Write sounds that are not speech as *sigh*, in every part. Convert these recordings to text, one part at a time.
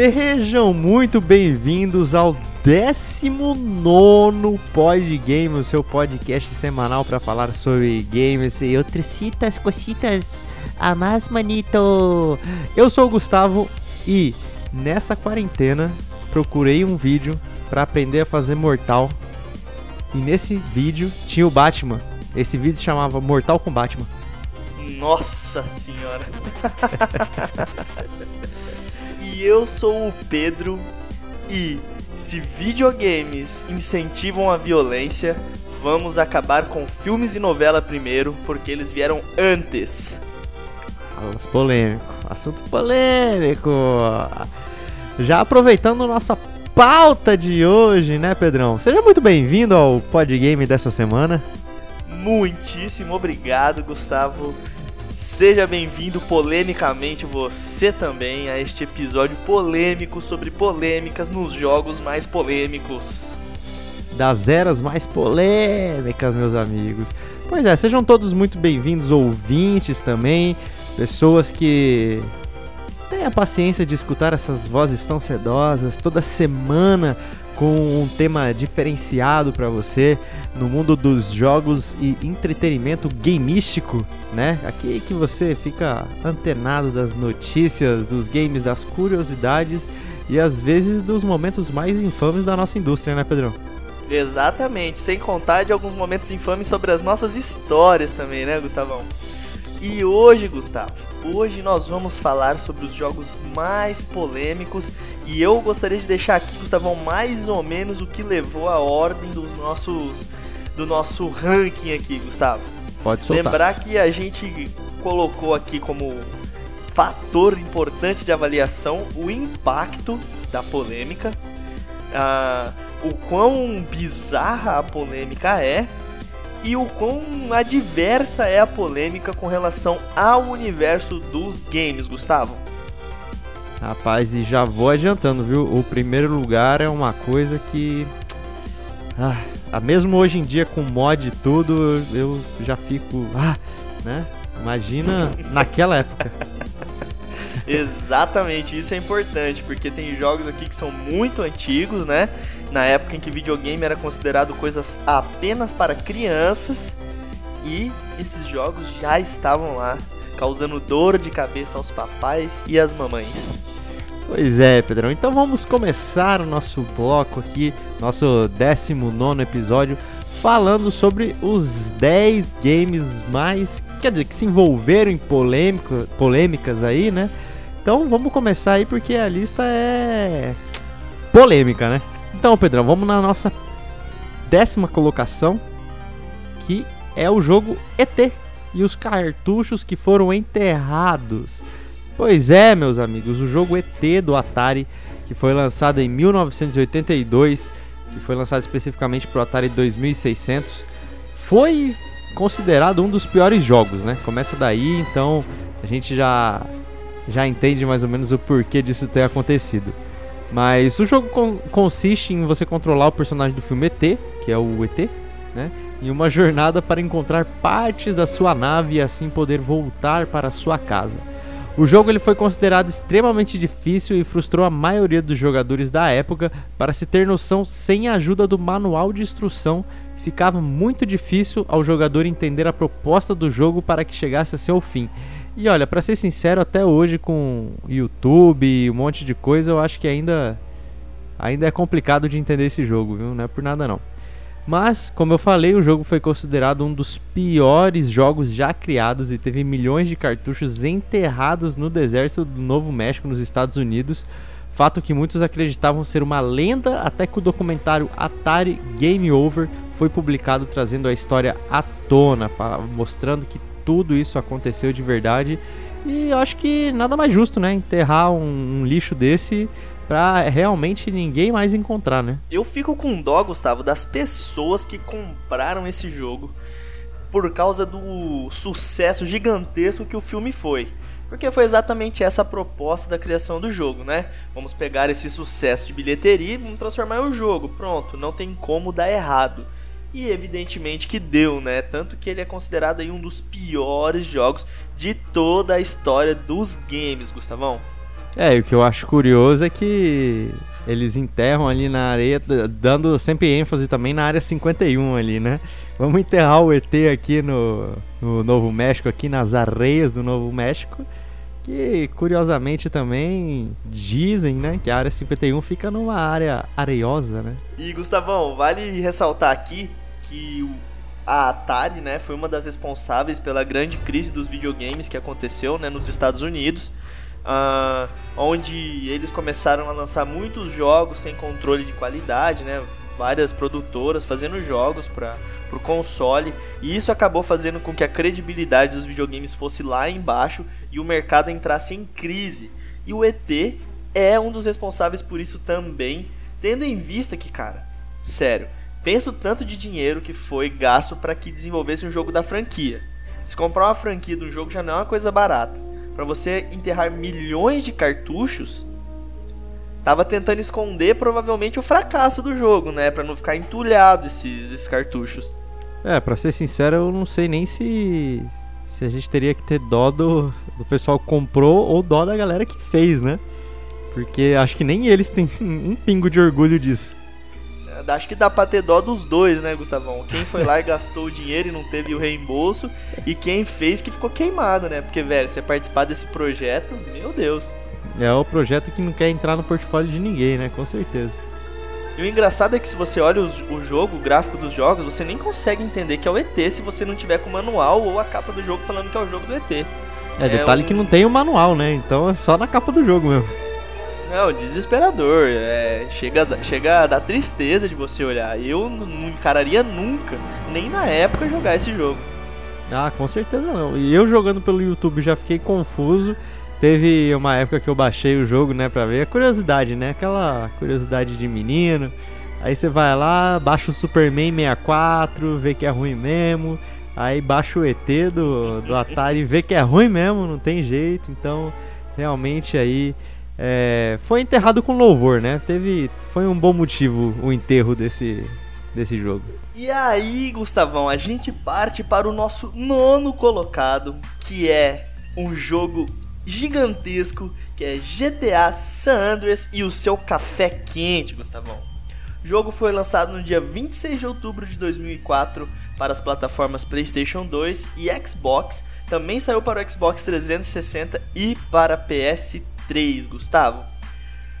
Sejam muito bem-vindos ao 19 Pod Game, o seu podcast semanal para falar sobre games e outras citas, cositas a mais manito. Eu sou o Gustavo e nessa quarentena procurei um vídeo para aprender a fazer mortal. E nesse vídeo tinha o Batman. Esse vídeo se chamava Mortal com Batman. Nossa senhora. *laughs* e eu sou o Pedro e se videogames incentivam a violência, vamos acabar com filmes e novela primeiro, porque eles vieram antes. Polêmico, assunto polêmico. Já aproveitando nossa pauta de hoje, né, Pedrão? Seja muito bem-vindo ao Podgame dessa semana. Muitíssimo obrigado, Gustavo. Seja bem-vindo polemicamente você também a este episódio polêmico sobre polêmicas nos jogos mais polêmicos. Das eras mais polêmicas, meus amigos. Pois é, sejam todos muito bem-vindos, ouvintes também, pessoas que têm a paciência de escutar essas vozes tão sedosas toda semana com um tema diferenciado para você no mundo dos jogos e entretenimento gameístico, né? Aqui que você fica antenado das notícias, dos games, das curiosidades e às vezes dos momentos mais infames da nossa indústria, né, Pedrão? Exatamente, sem contar de alguns momentos infames sobre as nossas histórias também, né, Gustavão? E hoje, Gustavo, hoje nós vamos falar sobre os jogos mais polêmicos e eu gostaria de deixar aqui, Gustavão, mais ou menos o que levou a ordem dos nossos do nosso ranking aqui, Gustavo. Pode soltar. Lembrar que a gente colocou aqui como fator importante de avaliação o impacto da polêmica, uh, o quão bizarra a polêmica é e o quão adversa é a polêmica com relação ao universo dos games, Gustavo. Rapaz, e já vou adiantando, viu? O primeiro lugar é uma coisa que. Ah, mesmo hoje em dia com mod e tudo, eu já fico. Ah, né? Imagina *laughs* naquela época. Exatamente, isso é importante, porque tem jogos aqui que são muito antigos, né? Na época em que videogame era considerado coisas apenas para crianças, e esses jogos já estavam lá, causando dor de cabeça aos papais e às mamães. Pois é, Pedrão. Então vamos começar o nosso bloco aqui, nosso 19 episódio, falando sobre os 10 games mais, quer dizer, que se envolveram em polêmico, polêmicas aí, né? Então vamos começar aí porque a lista é polêmica, né? Então, Pedrão, vamos na nossa décima colocação, que é o jogo ET e os cartuchos que foram enterrados. Pois é, meus amigos, o jogo ET do Atari, que foi lançado em 1982, que foi lançado especificamente para o Atari 2600, foi considerado um dos piores jogos, né? Começa daí, então a gente já já entende mais ou menos o porquê disso ter acontecido. Mas o jogo con consiste em você controlar o personagem do filme ET, que é o ET, né? Em uma jornada para encontrar partes da sua nave e assim poder voltar para sua casa. O jogo ele foi considerado extremamente difícil e frustrou a maioria dos jogadores da época. Para se ter noção, sem a ajuda do manual de instrução, ficava muito difícil ao jogador entender a proposta do jogo para que chegasse a seu fim. E olha, para ser sincero, até hoje com YouTube e um monte de coisa, eu acho que ainda ainda é complicado de entender esse jogo, viu? Não é por nada não. Mas, como eu falei, o jogo foi considerado um dos piores jogos já criados e teve milhões de cartuchos enterrados no deserto do Novo México, nos Estados Unidos. Fato que muitos acreditavam ser uma lenda até que o documentário Atari Game Over foi publicado trazendo a história à tona, mostrando que tudo isso aconteceu de verdade. E acho que nada mais justo, né? Enterrar um, um lixo desse pra realmente ninguém mais encontrar, né? Eu fico com dó, Gustavo, das pessoas que compraram esse jogo por causa do sucesso gigantesco que o filme foi. Porque foi exatamente essa a proposta da criação do jogo, né? Vamos pegar esse sucesso de bilheteria e vamos transformar em um jogo. Pronto, não tem como dar errado. E evidentemente que deu, né? Tanto que ele é considerado aí um dos piores jogos de toda a história dos games, Gustavão. É, e o que eu acho curioso é que eles enterram ali na areia, dando sempre ênfase também na área 51 ali, né? Vamos enterrar o ET aqui no, no Novo México, aqui nas areias do Novo México. Que curiosamente também dizem, né, que a área 51 fica numa área areiosa, né? E Gustavão, vale ressaltar aqui que a Atari, né, foi uma das responsáveis pela grande crise dos videogames que aconteceu, né, nos Estados Unidos uh, onde eles começaram a lançar muitos jogos sem controle de qualidade, né? Várias produtoras fazendo jogos para o console, e isso acabou fazendo com que a credibilidade dos videogames fosse lá embaixo e o mercado entrasse em crise. E o ET é um dos responsáveis por isso também, tendo em vista que, cara, sério, pensa o tanto de dinheiro que foi gasto para que desenvolvesse um jogo da franquia. Se comprar uma franquia de um jogo já não é uma coisa barata para você enterrar milhões de cartuchos, tava tentando esconder provavelmente o fracasso do jogo, né, para não ficar entulhado esses, esses cartuchos. É, para ser sincero, eu não sei nem se se a gente teria que ter dó do, do pessoal que comprou ou dó da galera que fez, né? Porque acho que nem eles têm *laughs* um pingo de orgulho disso. Acho que dá pra ter dó dos dois, né, Gustavão? Quem foi lá e gastou o dinheiro e não teve o reembolso, e quem fez que ficou queimado, né? Porque, velho, você participar desse projeto, meu Deus. É o projeto que não quer entrar no portfólio de ninguém, né? Com certeza. E o engraçado é que se você olha o jogo, o gráfico dos jogos, você nem consegue entender que é o ET se você não tiver com o manual ou a capa do jogo falando que é o jogo do ET. É, detalhe é um... que não tem o manual, né? Então é só na capa do jogo mesmo. Não, desesperador. É, chega, chega a dar tristeza de você olhar. Eu não encararia nunca, nem na época, jogar esse jogo. Ah, com certeza não. E eu jogando pelo YouTube já fiquei confuso. Teve uma época que eu baixei o jogo, né, pra ver. A curiosidade, né? Aquela curiosidade de menino. Aí você vai lá, baixa o Superman 64, vê que é ruim mesmo. Aí baixa o ET do, do Atari, vê que é ruim mesmo, não tem jeito. Então, realmente aí é, foi enterrado com louvor, né? Teve, foi um bom motivo o enterro desse, desse jogo. E aí, Gustavão, a gente parte para o nosso nono colocado, que é um jogo gigantesco, que é GTA San Andreas e o seu café quente, Gustavão. O jogo foi lançado no dia 26 de outubro de 2004 para as plataformas PlayStation 2 e Xbox. Também saiu para o Xbox 360 e para PS3 3, Gustavo.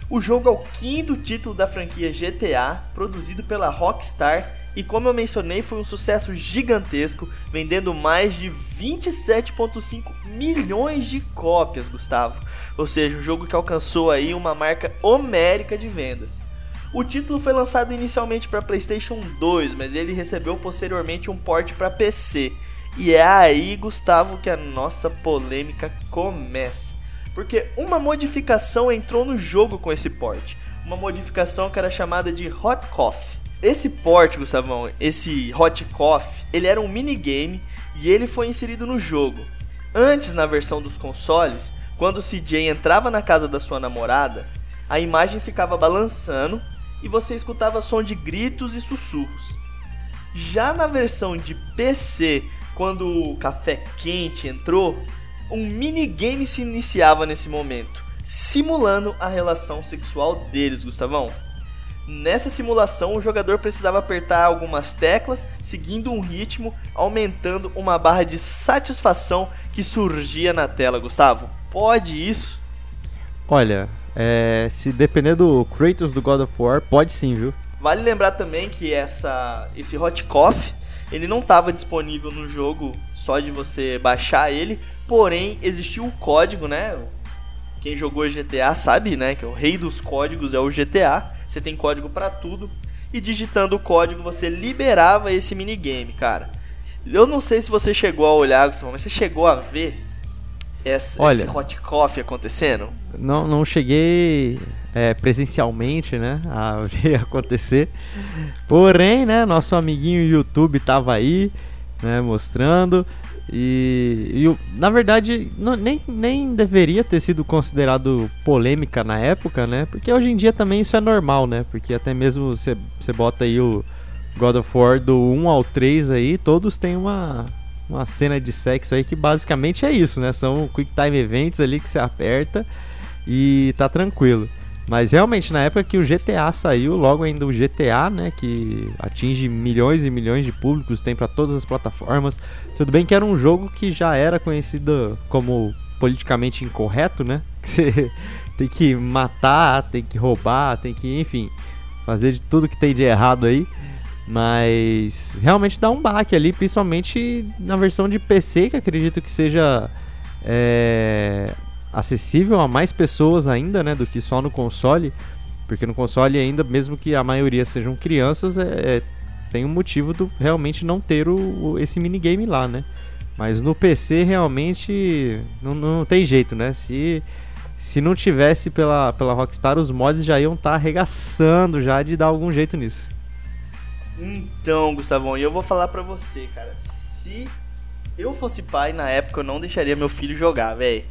O jogo é o quinto título da franquia GTA, produzido pela Rockstar, e como eu mencionei, foi um sucesso gigantesco, vendendo mais de 27,5 milhões de cópias, Gustavo. Ou seja, um jogo que alcançou aí uma marca homérica de vendas. O título foi lançado inicialmente para PlayStation 2, mas ele recebeu posteriormente um port para PC. E é aí, Gustavo, que a nossa polêmica começa. Porque uma modificação entrou no jogo com esse port. Uma modificação que era chamada de Hot Coffee. Esse port, Gustavão, esse Hot Coffee, ele era um minigame e ele foi inserido no jogo. Antes, na versão dos consoles, quando o CJ entrava na casa da sua namorada, a imagem ficava balançando e você escutava som de gritos e sussurros. Já na versão de PC, quando o café quente entrou, um minigame se iniciava nesse momento, simulando a relação sexual deles, Gustavão. Nessa simulação, o jogador precisava apertar algumas teclas, seguindo um ritmo, aumentando uma barra de satisfação que surgia na tela, Gustavo. Pode isso? Olha, é, se depender do Kratos do God of War, pode sim, viu? Vale lembrar também que essa, esse Hot Coffee ele não estava disponível no jogo só de você baixar ele, porém existiu o código, né? Quem jogou GTA sabe, né, que o rei dos códigos é o GTA. Você tem código para tudo e digitando o código você liberava esse minigame, cara. Eu não sei se você chegou a olhar, mas você chegou a ver essa, Olha, esse hot coffee acontecendo? Não, não cheguei é, presencialmente, né, a *laughs* ver acontecer. Porém, né, nosso amiguinho YouTube tava aí, né, mostrando. E, e na verdade não, nem, nem deveria ter sido considerado polêmica na época, né? Porque hoje em dia também isso é normal, né? Porque até mesmo você bota aí o God of War do 1 ao 3 aí, todos têm uma, uma cena de sexo aí que basicamente é isso, né? São quick time events ali que você aperta e tá tranquilo. Mas realmente, na época que o GTA saiu, logo ainda o GTA, né, que atinge milhões e milhões de públicos, tem para todas as plataformas. Tudo bem que era um jogo que já era conhecido como politicamente incorreto, né? *laughs* Que você tem que matar, tem que roubar, tem que, enfim, fazer de tudo que tem de errado aí. Mas realmente dá um baque ali, principalmente na versão de PC, que acredito que seja é, acessível a mais pessoas ainda, né, do que só no console, porque no console ainda, mesmo que a maioria sejam crianças, é, é tem um motivo do realmente não ter o, o, esse minigame lá, né? Mas no PC realmente não, não tem jeito, né? Se, se não tivesse pela, pela Rockstar, os mods já iam estar tá arregaçando já de dar algum jeito nisso. Então, Gustavão, e eu vou falar pra você, cara. Se eu fosse pai na época, eu não deixaria meu filho jogar, velho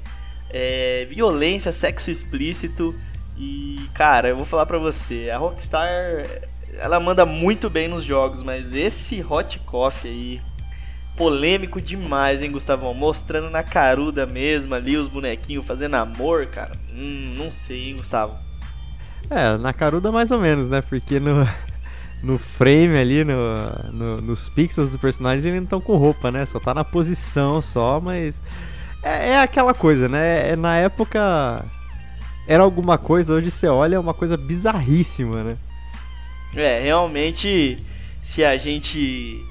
é, violência, sexo explícito. E, cara, eu vou falar pra você, a Rockstar, ela manda muito bem nos jogos, mas esse Hot Coffee aí, polêmico demais, hein, Gustavão? Mostrando na caruda mesmo ali os bonequinhos fazendo amor, cara. Hum, não sei, hein, Gustavo? É, na caruda mais ou menos, né? Porque no, *laughs* no frame ali, no, no nos pixels do personagem, eles não estão com roupa, né? Só tá na posição só, mas é, é aquela coisa, né? É, na época era alguma coisa, hoje você olha é uma coisa bizarríssima, né? É, realmente, se a gente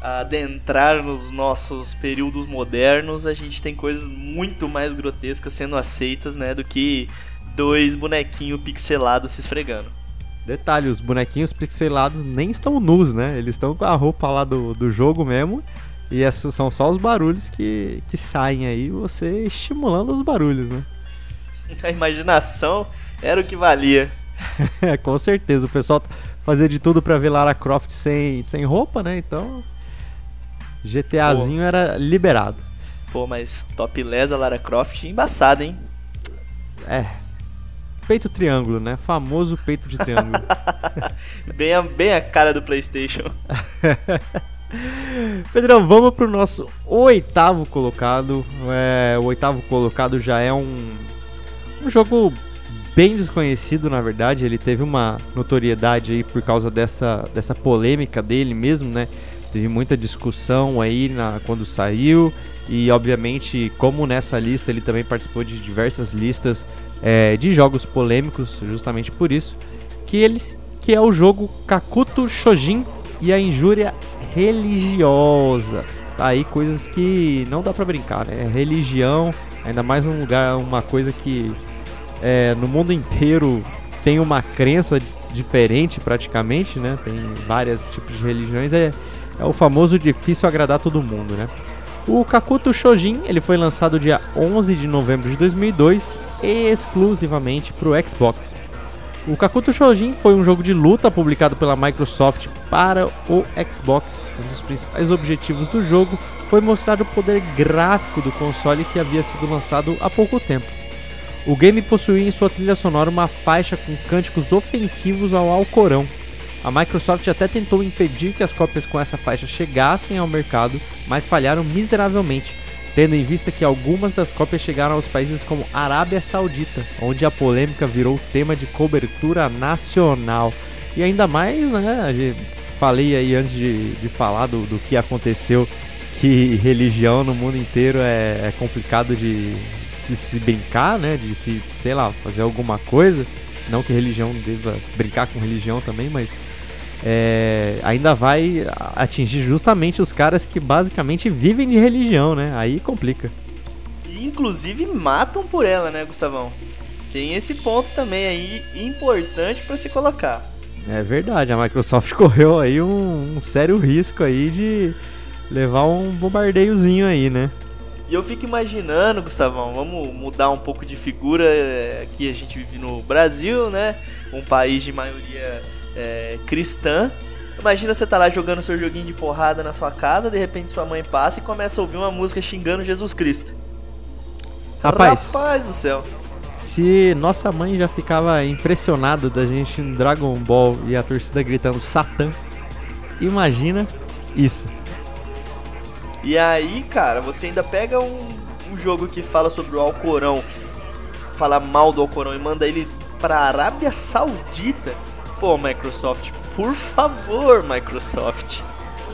adentrar nos nossos períodos modernos, a gente tem coisas muito mais grotescas sendo aceitas, né, do que dois bonequinhos pixelados se esfregando. Detalhe, os bonequinhos pixelados nem estão nus, né? Eles estão com a roupa lá do, do jogo mesmo e esses são só os barulhos que, que saem aí, você estimulando os barulhos, né? *laughs* A imaginação era o que valia. *laughs* Com certeza, o pessoal fazia de tudo para ver Lara Croft sem, sem roupa, né? Então, GTAzinho Pô. era liberado. Pô, mas top lesa Lara Croft embaçada, hein? É. Peito triângulo, né? Famoso peito de triângulo. *laughs* bem, a, bem a cara do PlayStation. Pedrão, vamos pro nosso oitavo colocado. É, o oitavo colocado já é um, um jogo bem desconhecido, na verdade. Ele teve uma notoriedade aí por causa dessa, dessa polêmica dele mesmo, né? Teve muita discussão aí na, quando saiu. E obviamente, como nessa lista, ele também participou de diversas listas é, de jogos polêmicos, justamente por isso. Que, eles, que é o jogo Kakuto Shojin e a Injúria religiosa. Tá aí coisas que não dá para brincar, né? Religião, ainda mais um lugar, uma coisa que é, no mundo inteiro tem uma crença diferente praticamente, né? Tem vários tipos de religiões, é, é o famoso difícil agradar todo mundo, né? O Kakuto Shojin ele foi lançado dia 11 de novembro de 2002 exclusivamente para o Xbox. O Kakuto Shojin foi um jogo de luta publicado pela Microsoft para o Xbox. Um dos principais objetivos do jogo foi mostrar o poder gráfico do console que havia sido lançado há pouco tempo. O game possuía em sua trilha sonora uma faixa com cânticos ofensivos ao Alcorão. A Microsoft até tentou impedir que as cópias com essa faixa chegassem ao mercado, mas falharam miseravelmente tendo em vista que algumas das cópias chegaram aos países como Arábia Saudita, onde a polêmica virou tema de cobertura nacional. E ainda mais, né? Falei aí antes de, de falar do, do que aconteceu, que religião no mundo inteiro é, é complicado de, de se brincar, né? De se, sei lá, fazer alguma coisa. Não que religião deva brincar com religião também, mas é, ainda vai atingir justamente os caras que basicamente vivem de religião, né? Aí complica. E inclusive matam por ela, né, Gustavão? Tem esse ponto também aí importante para se colocar. É verdade, a Microsoft *laughs* correu aí um, um sério risco aí de levar um bombardeiozinho aí, né? E eu fico imaginando, Gustavão, vamos mudar um pouco de figura. Aqui a gente vive no Brasil, né? Um país de maioria é, cristã. Imagina você tá lá jogando seu joguinho de porrada na sua casa, de repente sua mãe passa e começa a ouvir uma música xingando Jesus Cristo. Rapaz, Rapaz do céu. Se nossa mãe já ficava impressionada da gente no Dragon Ball e a torcida gritando Satã, imagina isso. E aí, cara, você ainda pega um, um jogo que fala sobre o Alcorão falar mal do Alcorão e manda ele pra Arábia Saudita. Pô, Microsoft, por favor, Microsoft.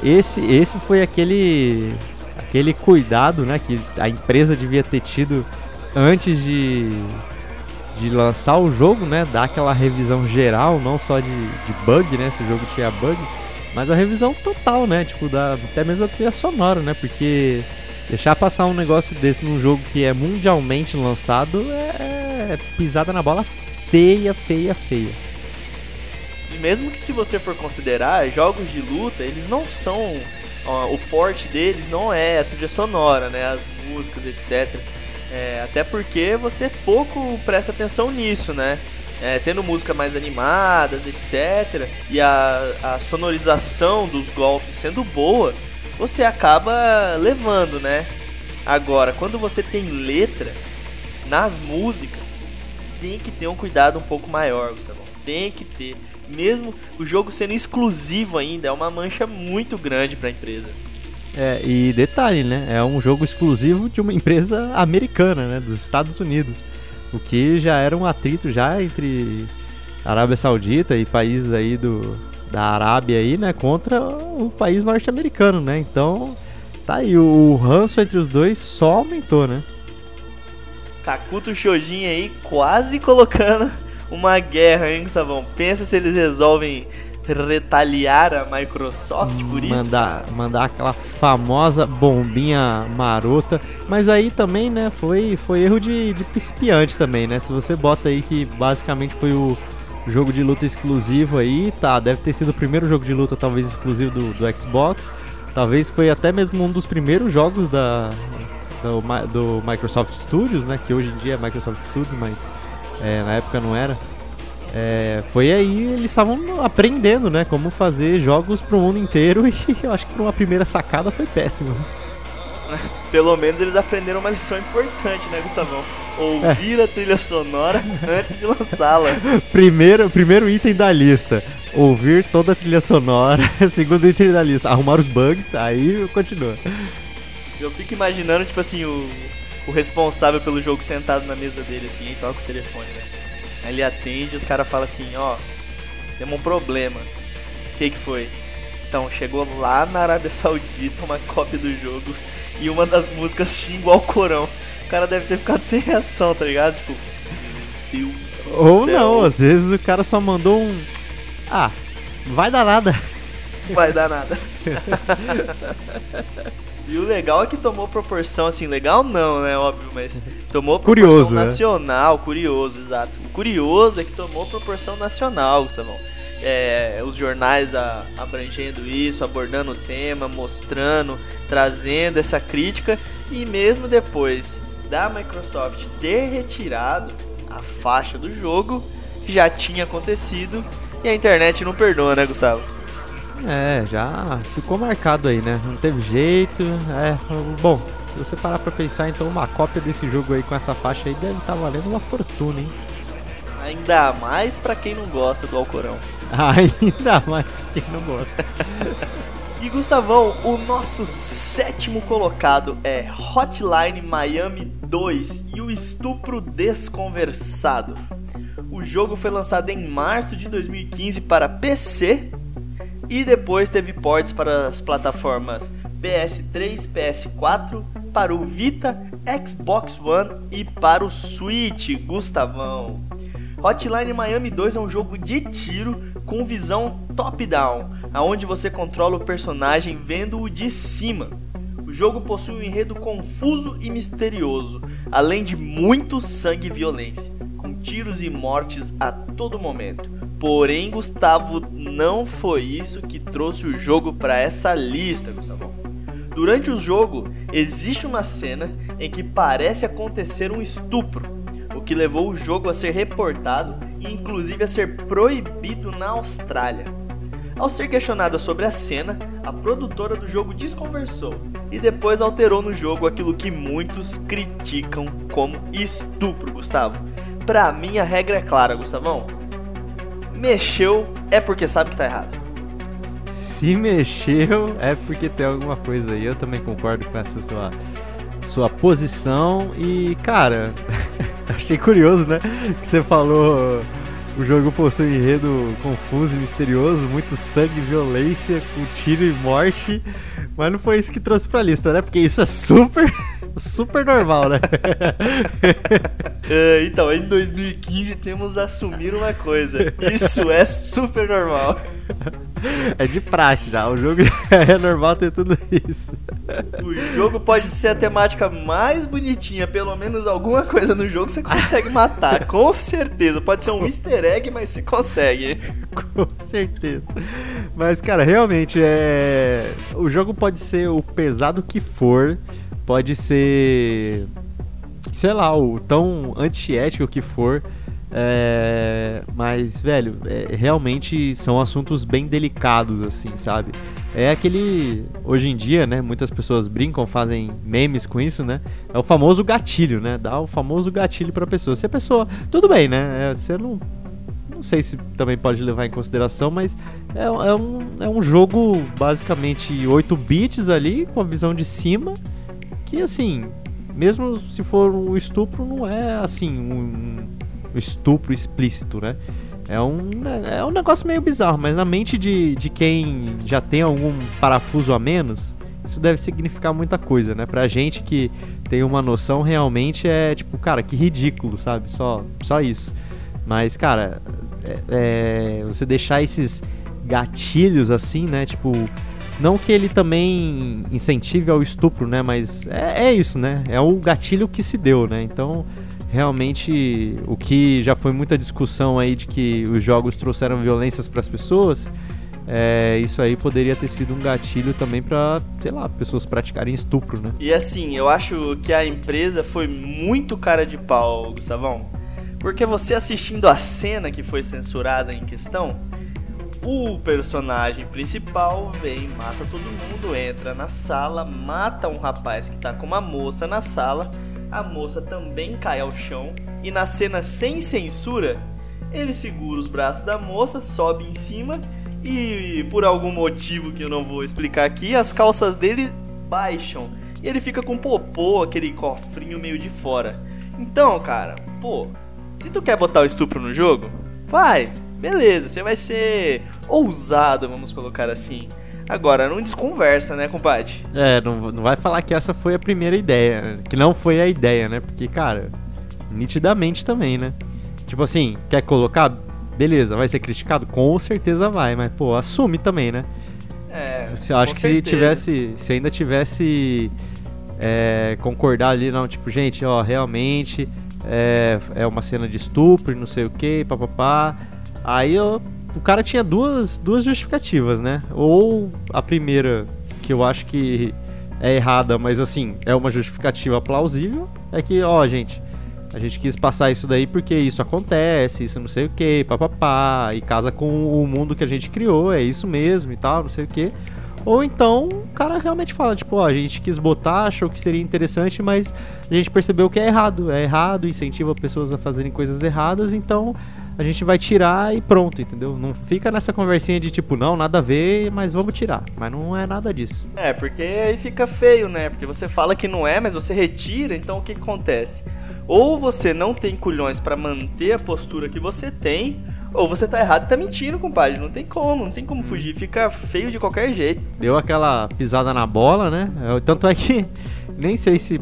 Esse, esse foi aquele aquele cuidado, né, que a empresa devia ter tido antes de, de lançar o jogo, né, dar aquela revisão geral, não só de, de bug, né, se o jogo tinha bug, mas a revisão total, né, tipo da até mesmo da trilha sonora, né, porque deixar passar um negócio desse num jogo que é mundialmente lançado é, é pisada na bola feia, feia, feia. Mesmo que se você for considerar, jogos de luta, eles não são. O forte deles não é a trilha sonora, né? As músicas, etc. É, até porque você pouco presta atenção nisso, né? É, tendo música mais animadas, etc. E a, a sonorização dos golpes sendo boa, você acaba levando, né? Agora, quando você tem letra nas músicas, tem que ter um cuidado um pouco maior, Gustavo. Tem que ter. Mesmo o jogo sendo exclusivo ainda, é uma mancha muito grande para a empresa. É, e detalhe, né? É um jogo exclusivo de uma empresa americana, né? Dos Estados Unidos. O que já era um atrito já entre Arábia Saudita e países aí do, da Arábia aí, né? Contra o país norte-americano, né? Então, tá aí. O ranço entre os dois só aumentou, né? Kakuto Shojin aí quase colocando uma guerra, hein, Gustavão? Pensa se eles resolvem retaliar a Microsoft por isso. Mandar, mandar aquela famosa bombinha marota. Mas aí também, né, foi, foi erro de, de principiante também, né? Se você bota aí que basicamente foi o jogo de luta exclusivo aí, tá, deve ter sido o primeiro jogo de luta talvez exclusivo do, do Xbox. Talvez foi até mesmo um dos primeiros jogos da, do, do Microsoft Studios, né? Que hoje em dia é Microsoft Studios, mas é, na época não era. É, foi aí eles estavam aprendendo, né? Como fazer jogos pro mundo inteiro *laughs* e eu acho que por uma primeira sacada foi péssimo. *laughs* Pelo menos eles aprenderam uma lição importante, né, Gustavão? Ouvir é. a trilha sonora *laughs* antes de lançá-la. Primeiro, primeiro item da lista: ouvir toda a trilha sonora. Segundo item da lista: arrumar os bugs. Aí continua. Eu fico imaginando, tipo assim, o, o responsável pelo jogo sentado na mesa dele, assim, e toca o telefone, né? Aí ele atende e os caras falam assim, ó, temos um problema. O que que foi? Então, chegou lá na Arábia Saudita uma *laughs* cópia do jogo e uma das músicas xinga o Corão. O cara deve ter ficado *laughs* sem reação, tá ligado? Tipo, Deus Ou céu. não, às vezes o cara só mandou um. Ah, vai dar nada. Vai dar nada. *laughs* E o legal é que tomou proporção, assim, legal não, né, óbvio, mas *laughs* tomou proporção curioso, né? nacional, né? curioso, exato. O curioso é que tomou proporção nacional, Gustavão. É, os jornais a, abrangendo isso, abordando o tema, mostrando, trazendo essa crítica e mesmo depois da Microsoft ter retirado a faixa do jogo, já tinha acontecido e a internet não perdoa, né, Gustavo? É, já ficou marcado aí, né? Não teve jeito. É, bom, se você parar pra pensar, então uma cópia desse jogo aí com essa faixa aí deve estar tá valendo uma fortuna, hein? Ainda mais para quem não gosta do Alcorão. *laughs* Ainda mais pra quem não gosta. *laughs* e Gustavão, o nosso sétimo colocado é Hotline Miami 2 e o estupro desconversado. O jogo foi lançado em março de 2015 para PC, e depois teve ports para as plataformas PS3, PS4, para o Vita, Xbox One e para o Switch, Gustavão. Hotline Miami 2 é um jogo de tiro com visão top-down, aonde você controla o personagem vendo-o de cima. O jogo possui um enredo confuso e misterioso, além de muito sangue e violência, com tiros e mortes a todo momento. Porém, Gustavo, não foi isso que trouxe o jogo para essa lista, Gustavo. Durante o jogo, existe uma cena em que parece acontecer um estupro, o que levou o jogo a ser reportado e inclusive a ser proibido na Austrália. Ao ser questionada sobre a cena, a produtora do jogo desconversou e depois alterou no jogo aquilo que muitos criticam como estupro, Gustavo. Pra mim a regra é clara, Gustavão mexeu é porque sabe que tá errado. Se mexeu é porque tem alguma coisa aí. Eu também concordo com essa sua, sua posição. E, cara, *laughs* Achei curioso, né? Que você falou. O jogo possui um enredo confuso e misterioso, muito sangue, violência, com tiro e morte. Mas não foi isso que trouxe pra lista, né? Porque isso é super, *laughs* super normal, né? *laughs* é, então, em 2015 temos a assumir uma coisa. Isso é super normal. *laughs* *laughs* É de praxe já, o jogo *laughs* é normal ter tudo isso. O jogo pode ser a temática mais bonitinha, pelo menos alguma coisa no jogo você consegue matar, com certeza. Pode ser um easter egg, mas você consegue. *laughs* Com certeza. Mas, cara, realmente, é... o jogo pode ser o pesado que for, pode ser, sei lá, o tão antiético que for. É, mas, velho, é, realmente são assuntos bem delicados, assim, sabe? É aquele. Hoje em dia, né? Muitas pessoas brincam, fazem memes com isso, né? É o famoso gatilho, né? Dá o famoso gatilho pra pessoa. Se a pessoa. Tudo bem, né? É, você não. Não sei se também pode levar em consideração, mas é, é, um, é um jogo basicamente 8 bits ali, com a visão de cima. Que assim, mesmo se for um estupro, não é assim um estupro explícito, né? É um, é um negócio meio bizarro, mas na mente de, de quem já tem algum parafuso a menos, isso deve significar muita coisa, né? Pra gente que tem uma noção, realmente é tipo, cara, que ridículo, sabe? Só, só isso. Mas, cara, é, é, você deixar esses gatilhos assim, né? Tipo, não que ele também incentive ao estupro, né? Mas é, é isso, né? É o gatilho que se deu, né? Então realmente o que já foi muita discussão aí de que os jogos trouxeram violências para as pessoas, é, isso aí poderia ter sido um gatilho também para, sei lá, pessoas praticarem estupro, né? E assim, eu acho que a empresa foi muito cara de pau, Gustavão. Porque você assistindo a cena que foi censurada em questão, o personagem principal vem, mata todo mundo, entra na sala, mata um rapaz que tá com uma moça na sala a moça também cai ao chão e na cena sem censura, ele segura os braços da moça, sobe em cima e por algum motivo que eu não vou explicar aqui, as calças dele baixam e ele fica com popô, aquele cofrinho meio de fora. Então, cara, pô, se tu quer botar o estupro no jogo, vai, beleza, você vai ser ousado, vamos colocar assim. Agora, não desconversa, né, compadre? É, não, não vai falar que essa foi a primeira ideia. Que não foi a ideia, né? Porque, cara, nitidamente também, né? Tipo assim, quer colocar? Beleza, vai ser criticado? Com certeza vai, mas, pô, assume também, né? É. Você acha que certeza. se tivesse. Se ainda tivesse. É, concordar ali, não, tipo, gente, ó, realmente é, é uma cena de estupro e não sei o que, papapá. Aí eu o cara tinha duas, duas justificativas, né? Ou a primeira, que eu acho que é errada, mas assim, é uma justificativa plausível, é que, ó, gente, a gente quis passar isso daí porque isso acontece, isso não sei o que, papapá, e casa com o mundo que a gente criou, é isso mesmo e tal, não sei o que. Ou então o cara realmente fala, tipo, ó, a gente quis botar, achou que seria interessante, mas a gente percebeu que é errado, é errado, incentiva pessoas a fazerem coisas erradas, então a gente vai tirar e pronto, entendeu? Não fica nessa conversinha de tipo, não, nada a ver, mas vamos tirar. Mas não é nada disso. É, porque aí fica feio, né? Porque você fala que não é, mas você retira, então o que, que acontece? Ou você não tem culhões para manter a postura que você tem, ou você tá errado e tá mentindo, compadre. Não tem como, não tem como fugir. Fica feio de qualquer jeito. Deu aquela pisada na bola, né? Tanto é que *laughs* nem sei se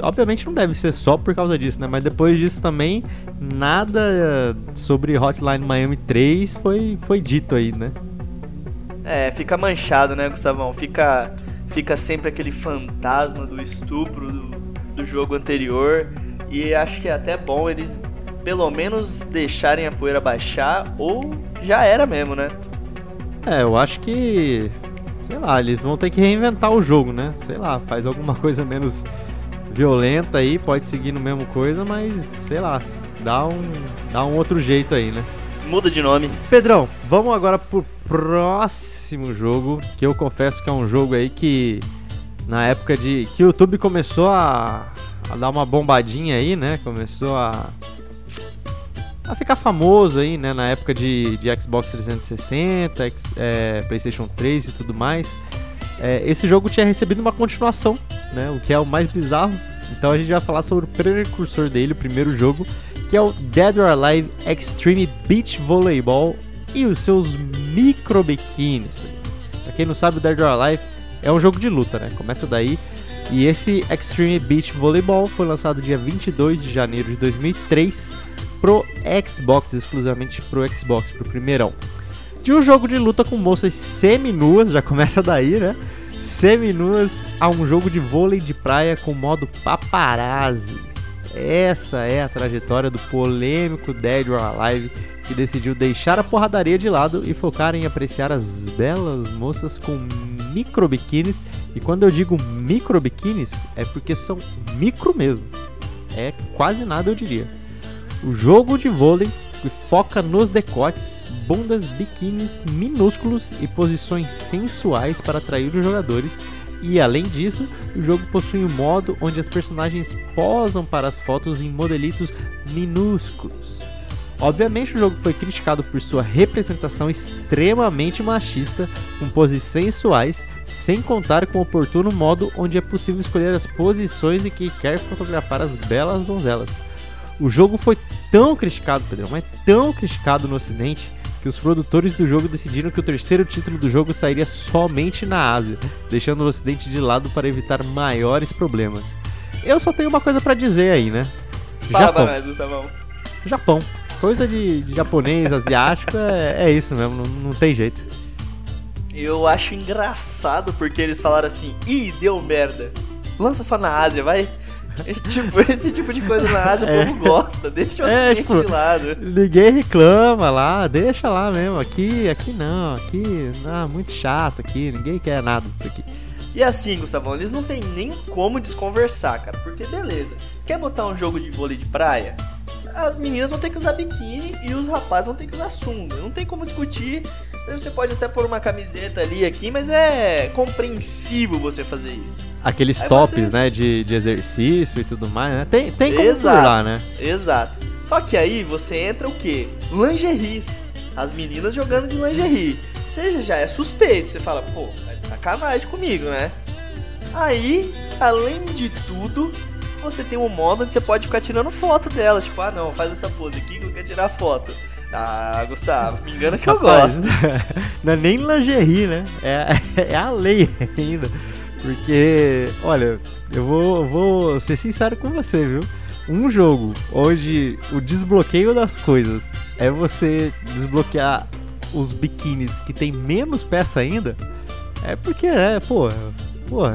obviamente não deve ser só por causa disso, né? Mas depois disso também, nada sobre Hotline Miami 3 foi, foi dito aí, né? É, fica manchado, né, Gustavão? Fica, fica sempre aquele fantasma do estupro do, do jogo anterior. E acho que é até bom eles pelo menos deixarem a poeira baixar ou já era mesmo, né? É, eu acho que. Sei lá, eles vão ter que reinventar o jogo, né? Sei lá, faz alguma *laughs* coisa menos violenta aí, pode seguir no mesmo coisa, mas sei lá, dá um, dá um outro jeito aí, né? Muda de nome. Pedrão, vamos agora pro próximo jogo, que eu confesso que é um jogo aí que na época de que o YouTube começou a, a dar uma bombadinha aí, né? Começou a a ficar famoso aí, né? Na época de, de Xbox 360, X, é, PlayStation 3 e tudo mais. É, esse jogo tinha recebido uma continuação, né? O que é o mais bizarro, Então a gente vai falar sobre o precursor dele, o primeiro jogo, que é o Dead or Alive Extreme Beach Volleyball e os seus micro biquínis. Pra quem não sabe, o Dead or Alive é um jogo de luta, né? Começa daí. E esse Extreme Beach Volleyball foi lançado dia 22 de janeiro de 2003 pro Xbox, exclusivamente pro Xbox, pro primeirão. De um jogo de luta com moças semi-nuas, já começa daí, né? Semi-nuas a um jogo de vôlei de praia com modo paparazzi. Essa é a trajetória do polêmico Dead or Alive que decidiu deixar a porradaria de lado e focar em apreciar as belas moças com micro biquínis. E quando eu digo micro biquínis, é porque são micro mesmo. É quase nada, eu diria. O jogo de vôlei foca nos decotes, bundas, biquínis minúsculos e posições sensuais para atrair os jogadores. E além disso, o jogo possui um modo onde as personagens posam para as fotos em modelitos minúsculos. Obviamente, o jogo foi criticado por sua representação extremamente machista, com poses sensuais, sem contar com o oportuno modo onde é possível escolher as posições em que quer fotografar as belas donzelas. O jogo foi tão criticado, Pedro, mas tão criticado no ocidente, que os produtores do jogo decidiram que o terceiro título do jogo sairia somente na Ásia, deixando o ocidente de lado para evitar maiores problemas. Eu só tenho uma coisa para dizer aí, né? Fala Japão. Gustavão. Japão. Coisa de, de japonês, asiático, é, é, isso mesmo, não, não tem jeito. Eu acho engraçado porque eles falaram assim: ih, deu merda. Lança só na Ásia, vai. Tipo, esse tipo de coisa na Ásia é. o povo gosta, deixa o é, tipo, de lado. Ninguém reclama lá, deixa lá mesmo. Aqui, aqui não, aqui, não, muito chato aqui, ninguém quer nada disso aqui. E assim, Gustavão, eles não tem nem como desconversar, cara, porque beleza. Você quer botar um jogo de vôlei de praia? as meninas vão ter que usar biquíni e os rapazes vão ter que usar sunga. Não tem como discutir. Você pode até pôr uma camiseta ali aqui, mas é compreensível você fazer isso. Aqueles Aí tops, você... né, de, de exercício e tudo mais, né? Tem, tem como Exato. lá, né? Exato. Só que aí você entra o quê? Lingeries. As meninas jogando de lingerie. Você já é suspeito. Você fala, pô, tá de sacanagem comigo, né? Aí, além de tudo, você tem um modo onde você pode ficar tirando foto dela. Tipo, ah não, faz essa pose aqui que eu quero tirar foto. Ah, Gustavo, me engana que eu gosto. *laughs* Não é nem lingerie, né? É, *laughs* é a lei ainda. Porque, olha, eu vou, vou ser sincero com você, viu? Um jogo onde o desbloqueio das coisas é você desbloquear os biquínis que tem menos peça ainda, é porque, é, porra, porra.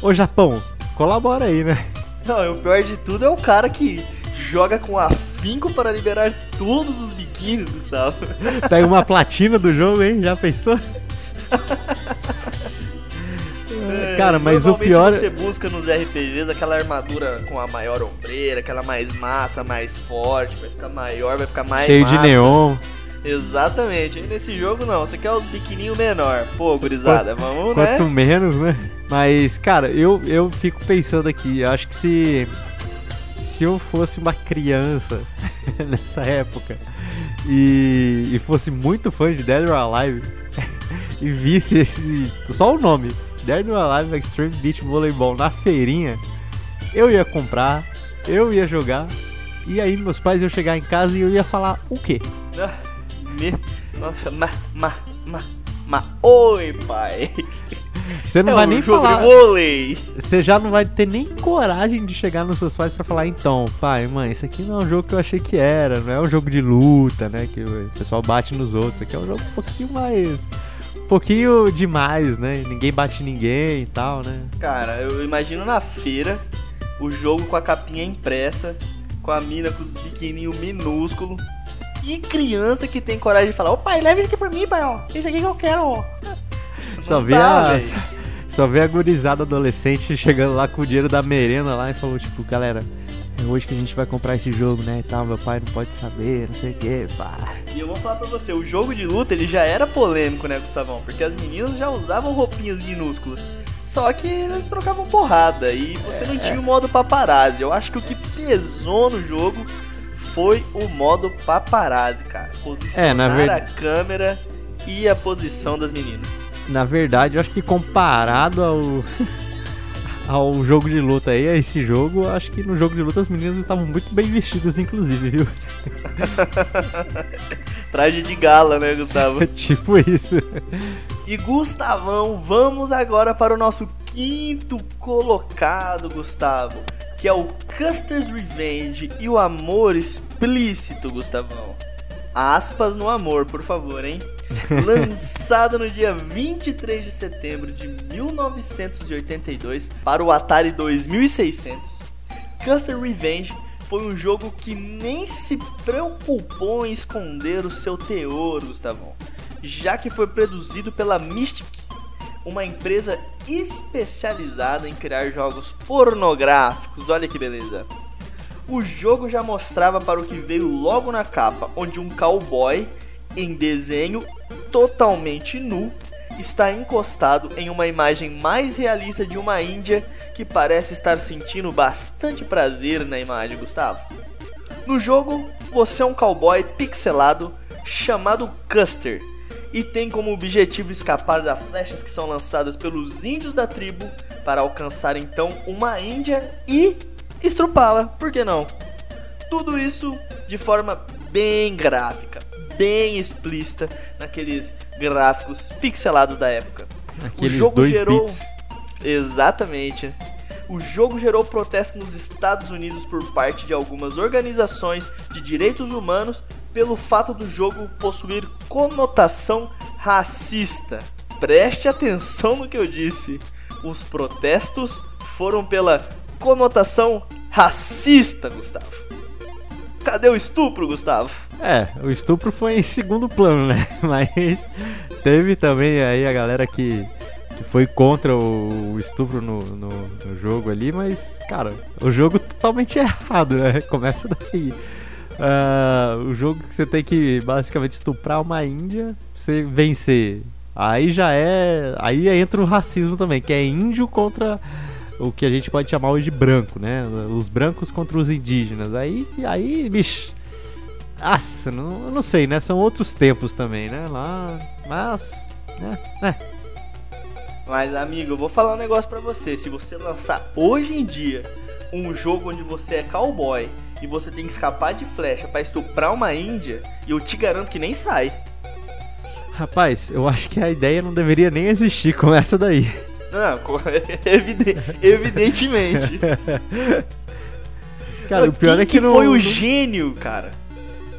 Ô Japão, colabora aí, né? Não, o pior de tudo é o cara que joga com afinco para liberar todos os biquínis, Gustavo. *laughs* Pega uma platina do jogo, hein? Já pensou? É, cara, mas o pior. É- você busca nos RPGs aquela armadura com a maior ombreira, aquela mais massa, mais forte, vai ficar maior, vai ficar mais. Cheio massa. de neon. Exatamente. E nesse jogo não, você quer os biquininhos menor. Pô, gurizada, quanto, vamos, né? Quanto menos, né? Mas, cara, eu, eu fico pensando aqui, eu acho que se se eu fosse uma criança *laughs* nessa época e, e, fosse muito fã de Dead or Alive *laughs* e visse esse. só o nome, Dead or Alive Extreme Beach Volleyball na feirinha, eu ia comprar, eu ia jogar, e aí meus pais iam chegar em casa e eu ia falar o quê? *laughs* Me... Nossa, ma, ma, ma, ma, oi pai! Você não é vai nem falar. Vôlei. Você já não vai ter nem coragem de chegar nos seus pais para falar, então, pai, mãe, isso aqui não é um jogo que eu achei que era, não é um jogo de luta, né? Que o pessoal bate nos outros. Isso aqui é um jogo um pouquinho mais. Um pouquinho demais, né? Ninguém bate ninguém e tal, né? Cara, eu imagino na feira o jogo com a capinha impressa, com a mina com os biquininhos minúsculos. Que criança que tem coragem de falar, ô pai, leva isso aqui pra mim, pai, ó. Isso aqui que eu quero, ó. *laughs* Só vi a. Só a gurizada adolescente chegando lá com o dinheiro da merenda lá e falou, tipo, galera, é hoje que a gente vai comprar esse jogo, né? E tal, meu pai não pode saber, não sei o que, pá. E eu vou falar pra você, o jogo de luta ele já era polêmico, né, Gustavão? Porque as meninas já usavam roupinhas minúsculas. Só que eles trocavam porrada e você é, não tinha o modo paparazzi. Eu acho que o que pesou no jogo foi o modo paparazzi, cara. Posicionar é, na ver... a câmera e a posição das meninas na verdade, eu acho que comparado ao *laughs* ao jogo de luta aí, a esse jogo, acho que no jogo de luta as meninas estavam muito bem vestidas, inclusive, viu? *laughs* Traje de gala, né, Gustavo? *laughs* tipo isso. E Gustavão, vamos agora para o nosso quinto colocado, Gustavo, que é o Custer's Revenge e o amor explícito, Gustavão. Aspas no amor, por favor, hein? *laughs* Lançado no dia 23 de setembro de 1982 para o Atari 2600, Custer Revenge foi um jogo que nem se preocupou em esconder o seu teor, Gustavão, já que foi produzido pela Mystic, uma empresa especializada em criar jogos pornográficos. Olha que beleza! O jogo já mostrava para o que veio logo na capa, onde um cowboy em desenho totalmente nu está encostado em uma imagem mais realista de uma índia que parece estar sentindo bastante prazer na imagem, Gustavo. No jogo, você é um cowboy pixelado chamado Custer e tem como objetivo escapar das flechas que são lançadas pelos índios da tribo para alcançar então uma índia e estrupá-la, por que não? Tudo isso de forma bem gráfica, bem explícita naqueles gráficos pixelados da época. Aqueles o jogo dois gerou bits. exatamente. O jogo gerou protesto nos Estados Unidos por parte de algumas organizações de direitos humanos pelo fato do jogo possuir conotação racista. Preste atenção no que eu disse. Os protestos foram pela conotação racista, Gustavo. Cadê o estupro, Gustavo? É, o estupro foi em segundo plano, né? *laughs* Mas teve também aí a galera que, que foi contra o, o estupro no, no, no, jogo ali, mas, cara, o jogo totalmente errado, né? *laughs* Começa daí. Uh, o jogo que você tem que basicamente estuprar uma índia, você vencer. Aí já é. Aí entra o racismo também, que é índio contra o que a gente pode chamar hoje de branco, né? Os brancos contra os indígenas. Aí, aí bicho. Nossa, não, não sei, né? São outros tempos também, né? Lá. Mas. Né? É. Mas, amigo, eu vou falar um negócio pra você. Se você lançar hoje em dia um jogo onde você é cowboy e você tem que escapar de flecha para estuprar uma índia, eu te garanto que nem sai. Rapaz, eu acho que a ideia não deveria nem existir com essa daí. Não, *laughs* evidentemente. *laughs* Cara, o pior é que, que não. foi o gênio, cara.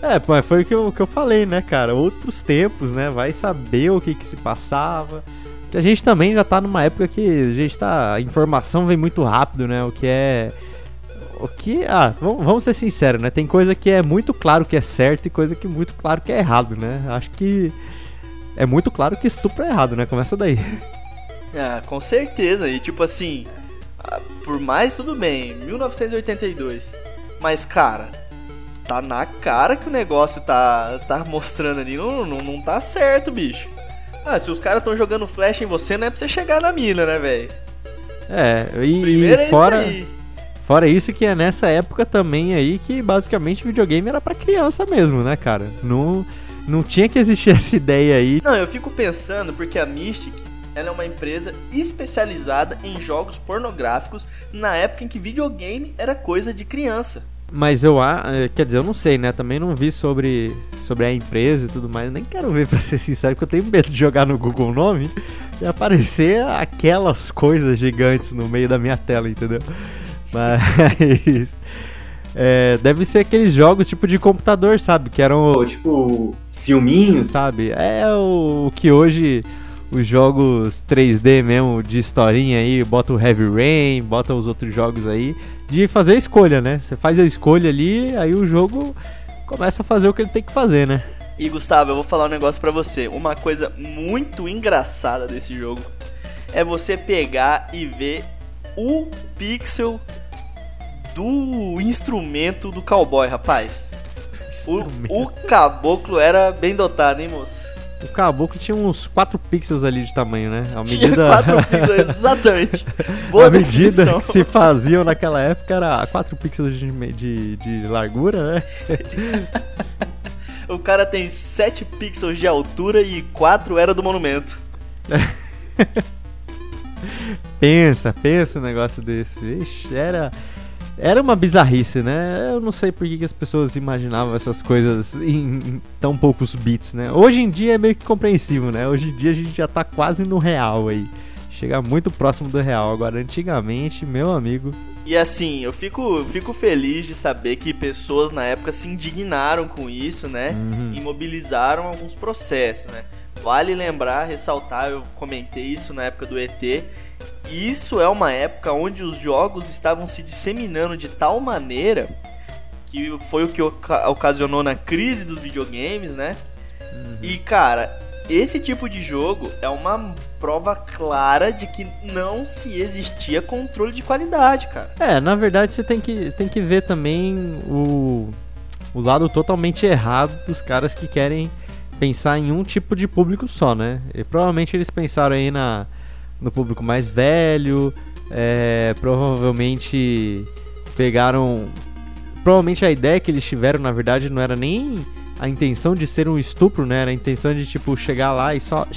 É, mas foi o que eu, que eu falei, né, cara? Outros tempos, né? Vai saber o que que se passava. Que a gente também já tá numa época que a gente tá. A informação vem muito rápido, né? O que é. O que. Ah, vamos, vamos ser sinceros, né? Tem coisa que é muito claro que é certo e coisa que é muito claro que é errado, né? Acho que. É muito claro que estupro é errado, né? Começa daí. *laughs* Ah, com certeza. E tipo assim, ah, por mais tudo bem, 1982. Mas cara, tá na cara que o negócio tá, tá mostrando ali. Não, não, não tá certo, bicho. Ah, se os caras tão jogando flash em você, não é pra você chegar na mina, né, velho? É, e, Primeiro e fora, é isso fora isso que é nessa época também aí que basicamente videogame era para criança mesmo, né, cara? Não, não tinha que existir *laughs* essa ideia aí. Não, eu fico pensando porque a Mystic ela é uma empresa especializada em jogos pornográficos na época em que videogame era coisa de criança. Mas eu, eh, quer dizer, eu não sei, né? Também não vi sobre, sobre a empresa e tudo mais. Nem quero ver, *laughs* pra ser sincero, porque eu tenho medo de jogar no Google o nome e aparecer aquelas coisas gigantes no meio da minha tela, entendeu? *laughs* Mas. É, *laughs* deve ser aqueles jogos tipo de computador, sabe? Que eram. Tipo, filminhos. Sabe? É o que hoje os jogos 3D mesmo de historinha aí, bota o Heavy Rain, bota os outros jogos aí, de fazer a escolha, né? Você faz a escolha ali, aí o jogo começa a fazer o que ele tem que fazer, né? E Gustavo, eu vou falar um negócio pra você. Uma coisa muito engraçada desse jogo é você pegar e ver o pixel do instrumento do cowboy, rapaz. O, o caboclo era bem dotado, hein, moço? O caboclo tinha uns 4 pixels ali de tamanho, né? A medida... Tinha *laughs* 4 pixels, exatamente. Boa a medida que se faziam naquela época era 4 pixels de, de, de largura, né? *laughs* o cara tem 7 pixels de altura e 4 era do monumento. *laughs* pensa, pensa um negócio desse. Ixi, era. Era uma bizarrice, né? Eu não sei por que, as pessoas imaginavam essas coisas em, em, tão poucos bits, né? Hoje em dia é meio que compreensível, né? Hoje em dia a gente já tá quase no real aí. Chega muito próximo do real. Agora, antigamente, meu amigo. E assim, eu fico, fico feliz de saber que pessoas na época se indignaram com isso, né? Uhum. E mobilizaram alguns processos, né? Vale lembrar, ressaltar, eu comentei isso na época do ET. Isso é uma época onde os jogos estavam se disseminando de tal maneira que foi o que ocasionou na crise dos videogames, né? Uhum. E cara, esse tipo de jogo é uma prova clara de que não se existia controle de qualidade, cara. É, na verdade você tem que, tem que ver também o, o lado totalmente errado dos caras que querem pensar em um tipo de público só, né? E provavelmente eles pensaram aí na, no público mais velho, é, provavelmente pegaram. Provavelmente a ideia que eles tiveram, na verdade, não era nem a intenção de ser um estupro, né? Era a intenção de, tipo, chegar lá e só.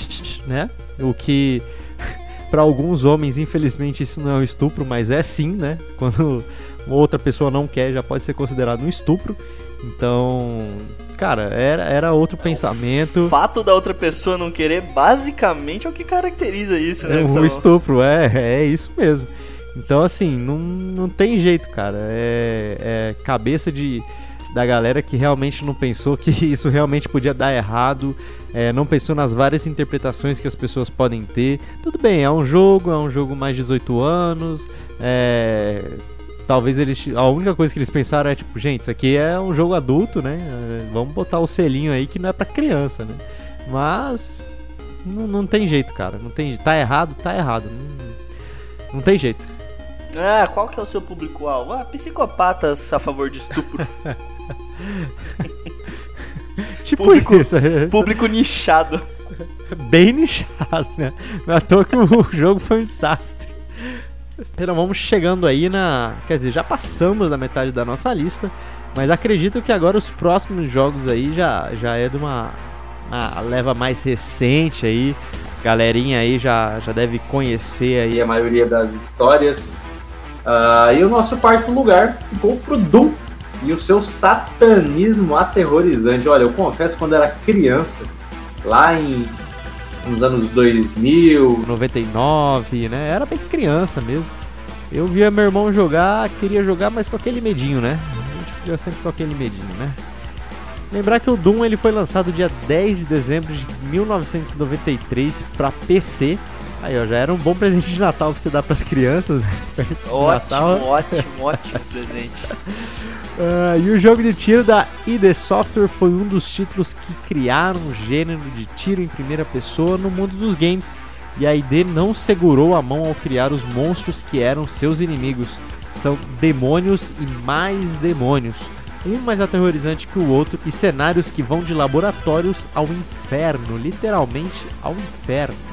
né? O que. *laughs* para alguns homens, infelizmente, isso não é um estupro, mas é sim, né? *laughs* Quando outra pessoa não quer, já pode ser considerado um estupro. Então, cara, era, era outro é, pensamento. O fato da outra pessoa não querer, basicamente, é o que caracteriza isso, né? É um estupro, é, é isso mesmo. Então, assim, não, não tem jeito, cara. É, é cabeça de, da galera que realmente não pensou que *laughs* isso realmente podia dar errado, é, não pensou nas várias interpretações que as pessoas podem ter. Tudo bem, é um jogo, é um jogo mais 18 anos, é, talvez eles. A única coisa que eles pensaram é tipo, gente, isso aqui é um jogo adulto, né? É, vamos botar o selinho aí que não é pra criança, né? Mas. Não, não tem jeito, cara. Não tem, tá errado, tá errado. Não, não tem jeito. Ah, qual que é o seu público-alvo? Ah, psicopatas a favor de estupro. *laughs* *laughs* tipo público, isso. Público nichado. Bem nichado, né? Não é à toa que o jogo foi um desastre. Então vamos chegando aí na. Quer dizer, já passamos da metade da nossa lista. Mas acredito que agora os próximos jogos aí já, já é de uma, uma leva mais recente aí. Galerinha aí já, já deve conhecer aí a maioria das histórias. Uh, e o nosso quarto lugar ficou pro Doom e o seu satanismo aterrorizante. Olha, eu confesso quando era criança, lá em nos anos 2000, 99, né? Era bem criança mesmo. Eu via meu irmão jogar, queria jogar, mas com aquele medinho, né? A gente fica sempre com aquele medinho, né? Lembrar que o Doom ele foi lançado dia 10 de dezembro de 1993 para PC. Aí, ó, já era um bom presente de Natal pra você dar pras crianças. Né? *laughs* Ótimo, ótimo, ótimo presente. Uh, *laughs* e o jogo de tiro da ID Software foi um dos títulos que criaram o gênero de tiro em primeira pessoa no mundo dos games. E a ID não segurou a mão ao criar os monstros que eram seus inimigos. São demônios e mais demônios, um mais aterrorizante que o outro, e cenários que vão de laboratórios ao inferno literalmente ao inferno.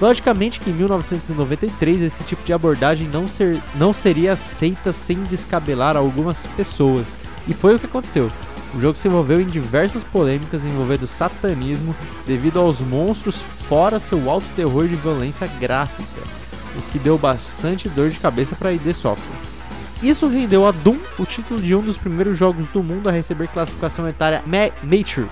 Logicamente que em 1993 esse tipo de abordagem não, ser, não seria aceita sem descabelar algumas pessoas. E foi o que aconteceu. O jogo se envolveu em diversas polêmicas envolvendo satanismo devido aos monstros fora seu alto terror de violência gráfica, o que deu bastante dor de cabeça para a ID Software. Isso rendeu a Doom o título de um dos primeiros jogos do mundo a receber classificação etária Mature,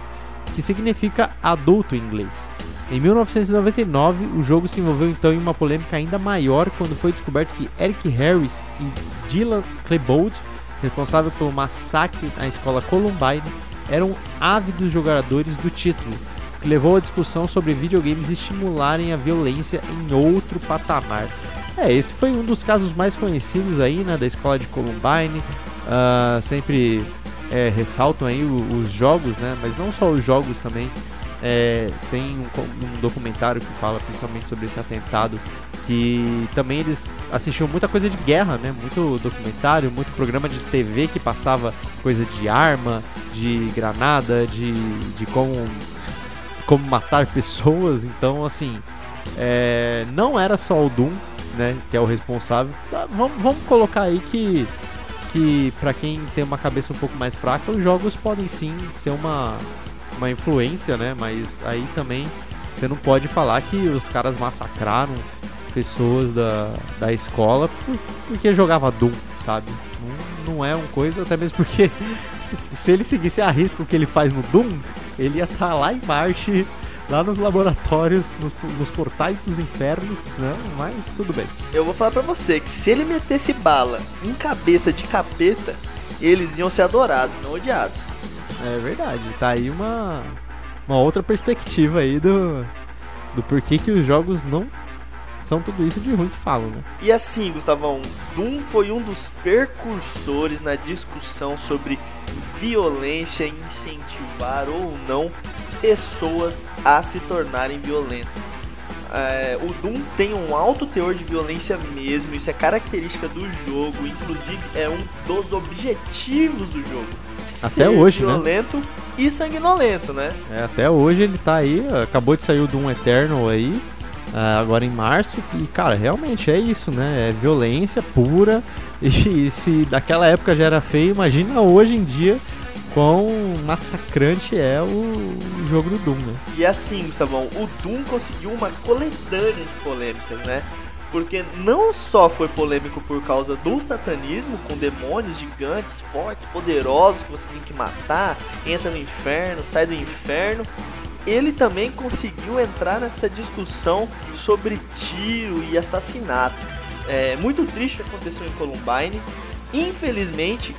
que significa adulto em inglês. Em 1999, o jogo se envolveu então em uma polêmica ainda maior quando foi descoberto que Eric Harris e Dylan Klebold, responsável pelo massacre na escola Columbine, eram ávidos jogadores do título, que levou à discussão sobre videogames estimularem a violência em outro patamar. É, esse foi um dos casos mais conhecidos aí, né, da escola de Columbine. Uh, sempre é, ressaltam aí os jogos, né, mas não só os jogos também, é, tem um, um, documentário que fala principalmente sobre esse atentado que também eles assistiam muita coisa de guerra, né? Muito documentário, muito programa de TV que passava coisa de arma, de granada, de, de como, como matar pessoas. Então, assim, é, não era só o Doom, né? Que é o responsável. Tá, vamos, vamos colocar aí que que para quem tem uma cabeça um pouco mais fraca, os jogos podem sim ser uma uma influência, né? Mas aí também você não pode falar que os caras massacraram pessoas da, da escola por, porque jogava Doom, sabe? Não, não é uma coisa, até mesmo porque *laughs* se, se ele seguisse a risco que ele faz no Doom, ele ia estar tá lá em Marte, lá nos laboratórios, nos, nos, portais dos infernos, né? Mas tudo bem. Eu vou falar pra você que se ele metesse bala em cabeça de capeta, eles iam ser adorados, não odiados. É verdade, tá aí uma, uma outra perspectiva aí do, do porquê que os jogos não são tudo isso de ruim que falam, né? E assim, Gustavão, Doom foi um dos percursores na discussão sobre violência e incentivar ou não pessoas a se tornarem violentas. É, o Doom tem um alto teor de violência mesmo, isso é característica do jogo, inclusive é um dos objetivos do jogo. Até hoje, né? violento né? e sanguinolento, né? É, até hoje ele tá aí, acabou de sair o Doom Eternal aí, é, agora em março, e cara, realmente é isso, né? É violência pura, *laughs* e se daquela época já era feio, imagina hoje em dia quão massacrante é o jogo do Doom, né? E assim, Gustavão, o Doom conseguiu uma coletânea de polêmicas, né? Porque não só foi polêmico por causa do satanismo, com demônios gigantes, fortes, poderosos que você tem que matar, entra no inferno, sai do inferno. Ele também conseguiu entrar nessa discussão sobre tiro e assassinato. É muito triste o que aconteceu em Columbine, Infelizmente,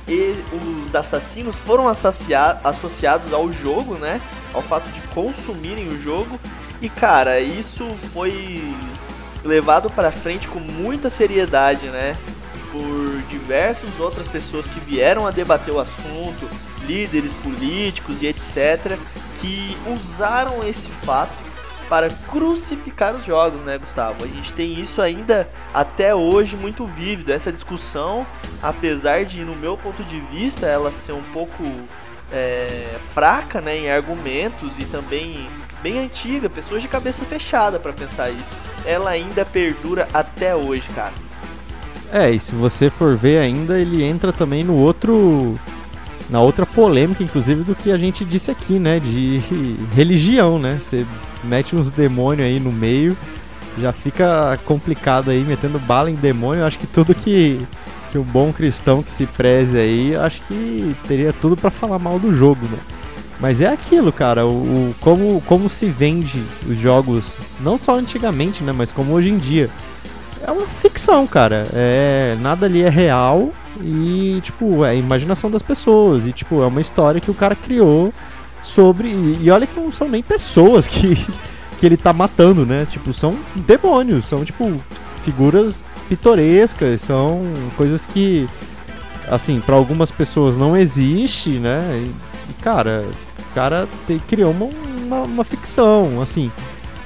os assassinos foram associados ao jogo, né? Ao fato de consumirem o jogo. E cara, isso foi levado para frente com muita seriedade, né? Por diversas outras pessoas que vieram a debater o assunto, líderes políticos e etc, que usaram esse fato para crucificar os jogos, né, Gustavo? A gente tem isso ainda até hoje muito vívido, essa discussão, apesar de, no meu ponto de vista, ela ser um pouco é, fraca né, em argumentos e também bem antiga, pessoas de cabeça fechada para pensar isso, ela ainda perdura até hoje, cara. É, e se você for ver ainda, ele entra também no outro na outra polêmica, inclusive, do que a gente disse aqui, né? De *laughs* religião, né? Você mete uns demônios aí no meio, já fica complicado aí, metendo bala em demônio. Acho que tudo que, que um bom cristão que se preze aí, acho que teria tudo para falar mal do jogo, né? Mas é aquilo, cara, o, o, como, como se vende os jogos, não só antigamente, né? Mas como hoje em dia. É uma ficção, cara. É, nada ali é real e, tipo, é a imaginação das pessoas. E, tipo, é uma história que o cara criou sobre. E, olha que não são nem pessoas que, *laughs* que ele tá matando, né? Tipo, são demônios, são, tipo, figuras pitorescas, são coisas que, assim, para algumas pessoas não existe, né? E, e cara, o cara te, criou uma, uma, uma ficção, assim.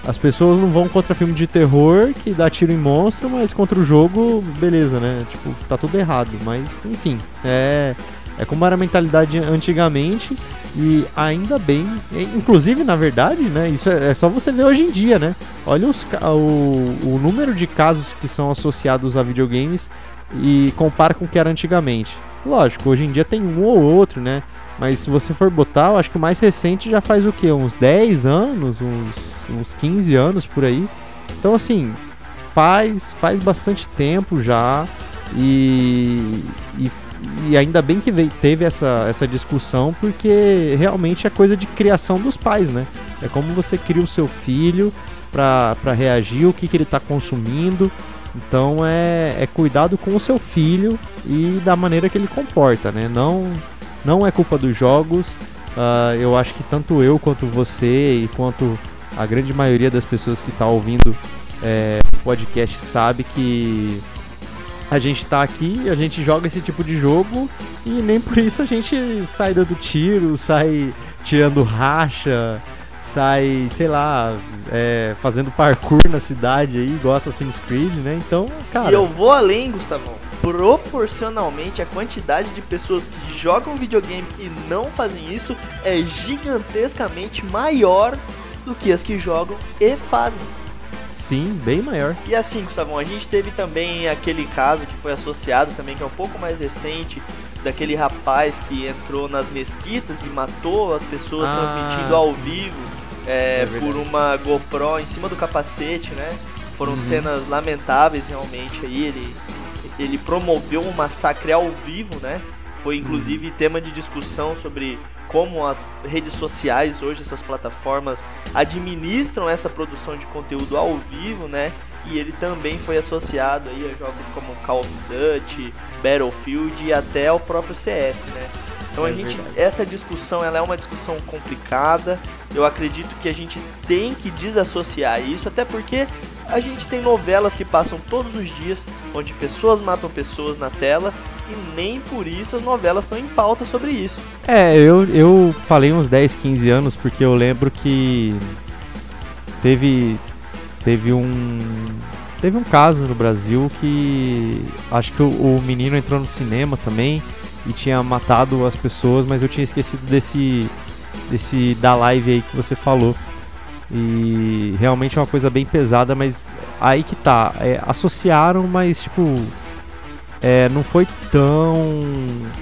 As pessoas não vão contra filme de terror que dá tiro em monstro, mas contra o jogo, beleza, né? Tipo, tá tudo errado. Mas, enfim, é, é como era a mentalidade antigamente e ainda bem. Inclusive, na verdade, né? Isso é, é só você ver hoje em dia, né? Olha os, o, o número de casos que são associados a videogames e compara com o que era antigamente. Lógico, hoje em dia tem um ou outro, né? Mas se você for botar, eu acho que o mais recente já faz o quê? Uns 10 anos, uns, uns 15 anos por aí. Então assim, faz, faz bastante tempo já. E, e, e ainda bem que veio, teve essa, essa discussão, porque realmente é coisa de criação dos pais, né? É como você cria o seu filho para reagir, o que, que ele está consumindo. Então é, é cuidado com o seu filho e da maneira que ele comporta, né? Não não é culpa dos jogos. Uh, eu acho que tanto eu quanto você e quanto a grande maioria das pessoas que está ouvindo é, podcast sabe que a gente está aqui, a gente joga esse tipo de jogo e nem por isso a gente sai dando tiro, sai tirando racha, sai, sei lá, é, fazendo parkour na cidade aí, igual Assassin's Creed, né? Então, cara. E eu vou além, Gustavão proporcionalmente a quantidade de pessoas que jogam videogame e não fazem isso é gigantescamente maior do que as que jogam e fazem. Sim, bem maior. E assim, Gustavão, a gente teve também aquele caso que foi associado também, que é um pouco mais recente, daquele rapaz que entrou nas mesquitas e matou as pessoas ah, transmitindo ao vivo é, é por uma GoPro em cima do capacete, né? Foram uhum. cenas lamentáveis realmente aí. Ele, ele promoveu um massacre ao vivo, né? Foi inclusive uhum. tema de discussão sobre como as redes sociais hoje, essas plataformas, administram essa produção de conteúdo ao vivo, né? E ele também foi associado aí a jogos como Call of Duty, Battlefield e até o próprio CS, né? Então a é gente, essa discussão ela é uma discussão complicada. Eu acredito que a gente tem que desassociar isso, até porque a gente tem novelas que passam todos os dias, onde pessoas matam pessoas na tela e nem por isso as novelas estão em pauta sobre isso. É, eu, eu falei uns 10, 15 anos porque eu lembro que teve teve um teve um caso no Brasil que acho que o, o menino entrou no cinema também e tinha matado as pessoas, mas eu tinha esquecido desse desse da live aí que você falou. E realmente é uma coisa bem pesada, mas aí que tá. É, associaram, mas tipo. É, não foi tão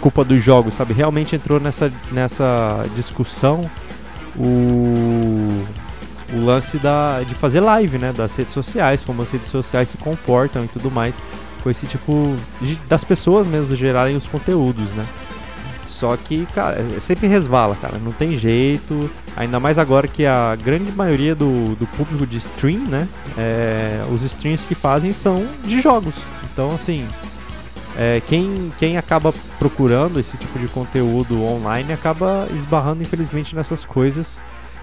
culpa dos jogos, sabe? Realmente entrou nessa, nessa discussão o, o lance da, de fazer live, né? Das redes sociais, como as redes sociais se comportam e tudo mais. Com esse tipo de, das pessoas mesmo gerarem os conteúdos, né? Só que, cara, é, sempre resvala, cara. Não tem jeito. Ainda mais agora que a grande maioria do, do público de stream, né? É, os streams que fazem são de jogos. Então, assim, é, quem, quem acaba procurando esse tipo de conteúdo online acaba esbarrando, infelizmente, nessas coisas.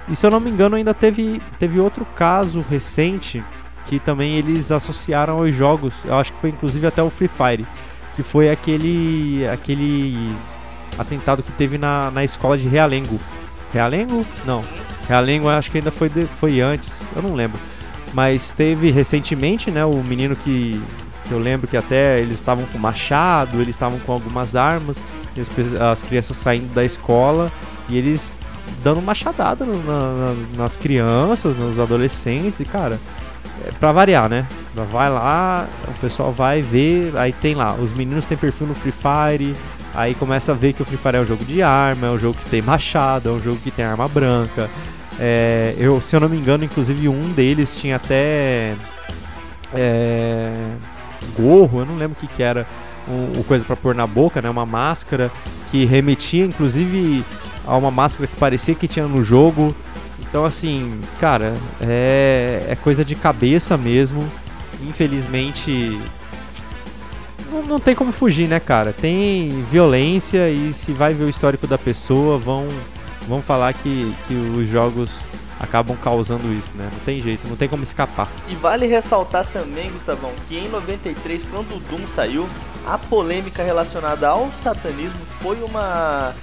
E se eu não me engano, ainda teve, teve outro caso recente que também eles associaram aos jogos. Eu acho que foi inclusive até o Free Fire. Que foi aquele. aquele atentado que teve na, na escola de Realengo. Realengo? Não. Realengo acho que ainda foi, de, foi antes, eu não lembro. Mas teve recentemente, né, o menino que, que eu lembro que até eles estavam com machado, eles estavam com algumas armas, as, as crianças saindo da escola e eles dando machadada na, na, nas crianças, nos adolescentes, e cara, é pra variar, né? Vai lá, o pessoal vai ver, aí tem lá, os meninos têm perfil no Free Fire, Aí começa a ver que o Free Fire é um jogo de arma, é um jogo que tem machado, é um jogo que tem arma branca. É, eu, se eu não me engano, inclusive um deles tinha até é, gorro, eu não lembro o que, que era, um, um coisa para pôr na boca, né? Uma máscara que remetia, inclusive, a uma máscara que parecia que tinha no jogo. Então, assim, cara, é, é coisa de cabeça mesmo. Infelizmente, não, não tem como fugir, né, cara? Tem violência e se vai ver o histórico da pessoa, vão, vão falar que, que os jogos acabam causando isso, né? Não tem jeito, não tem como escapar. E vale ressaltar também, Gustavão, que em 93, quando o Doom saiu, a polêmica relacionada ao satanismo foi uma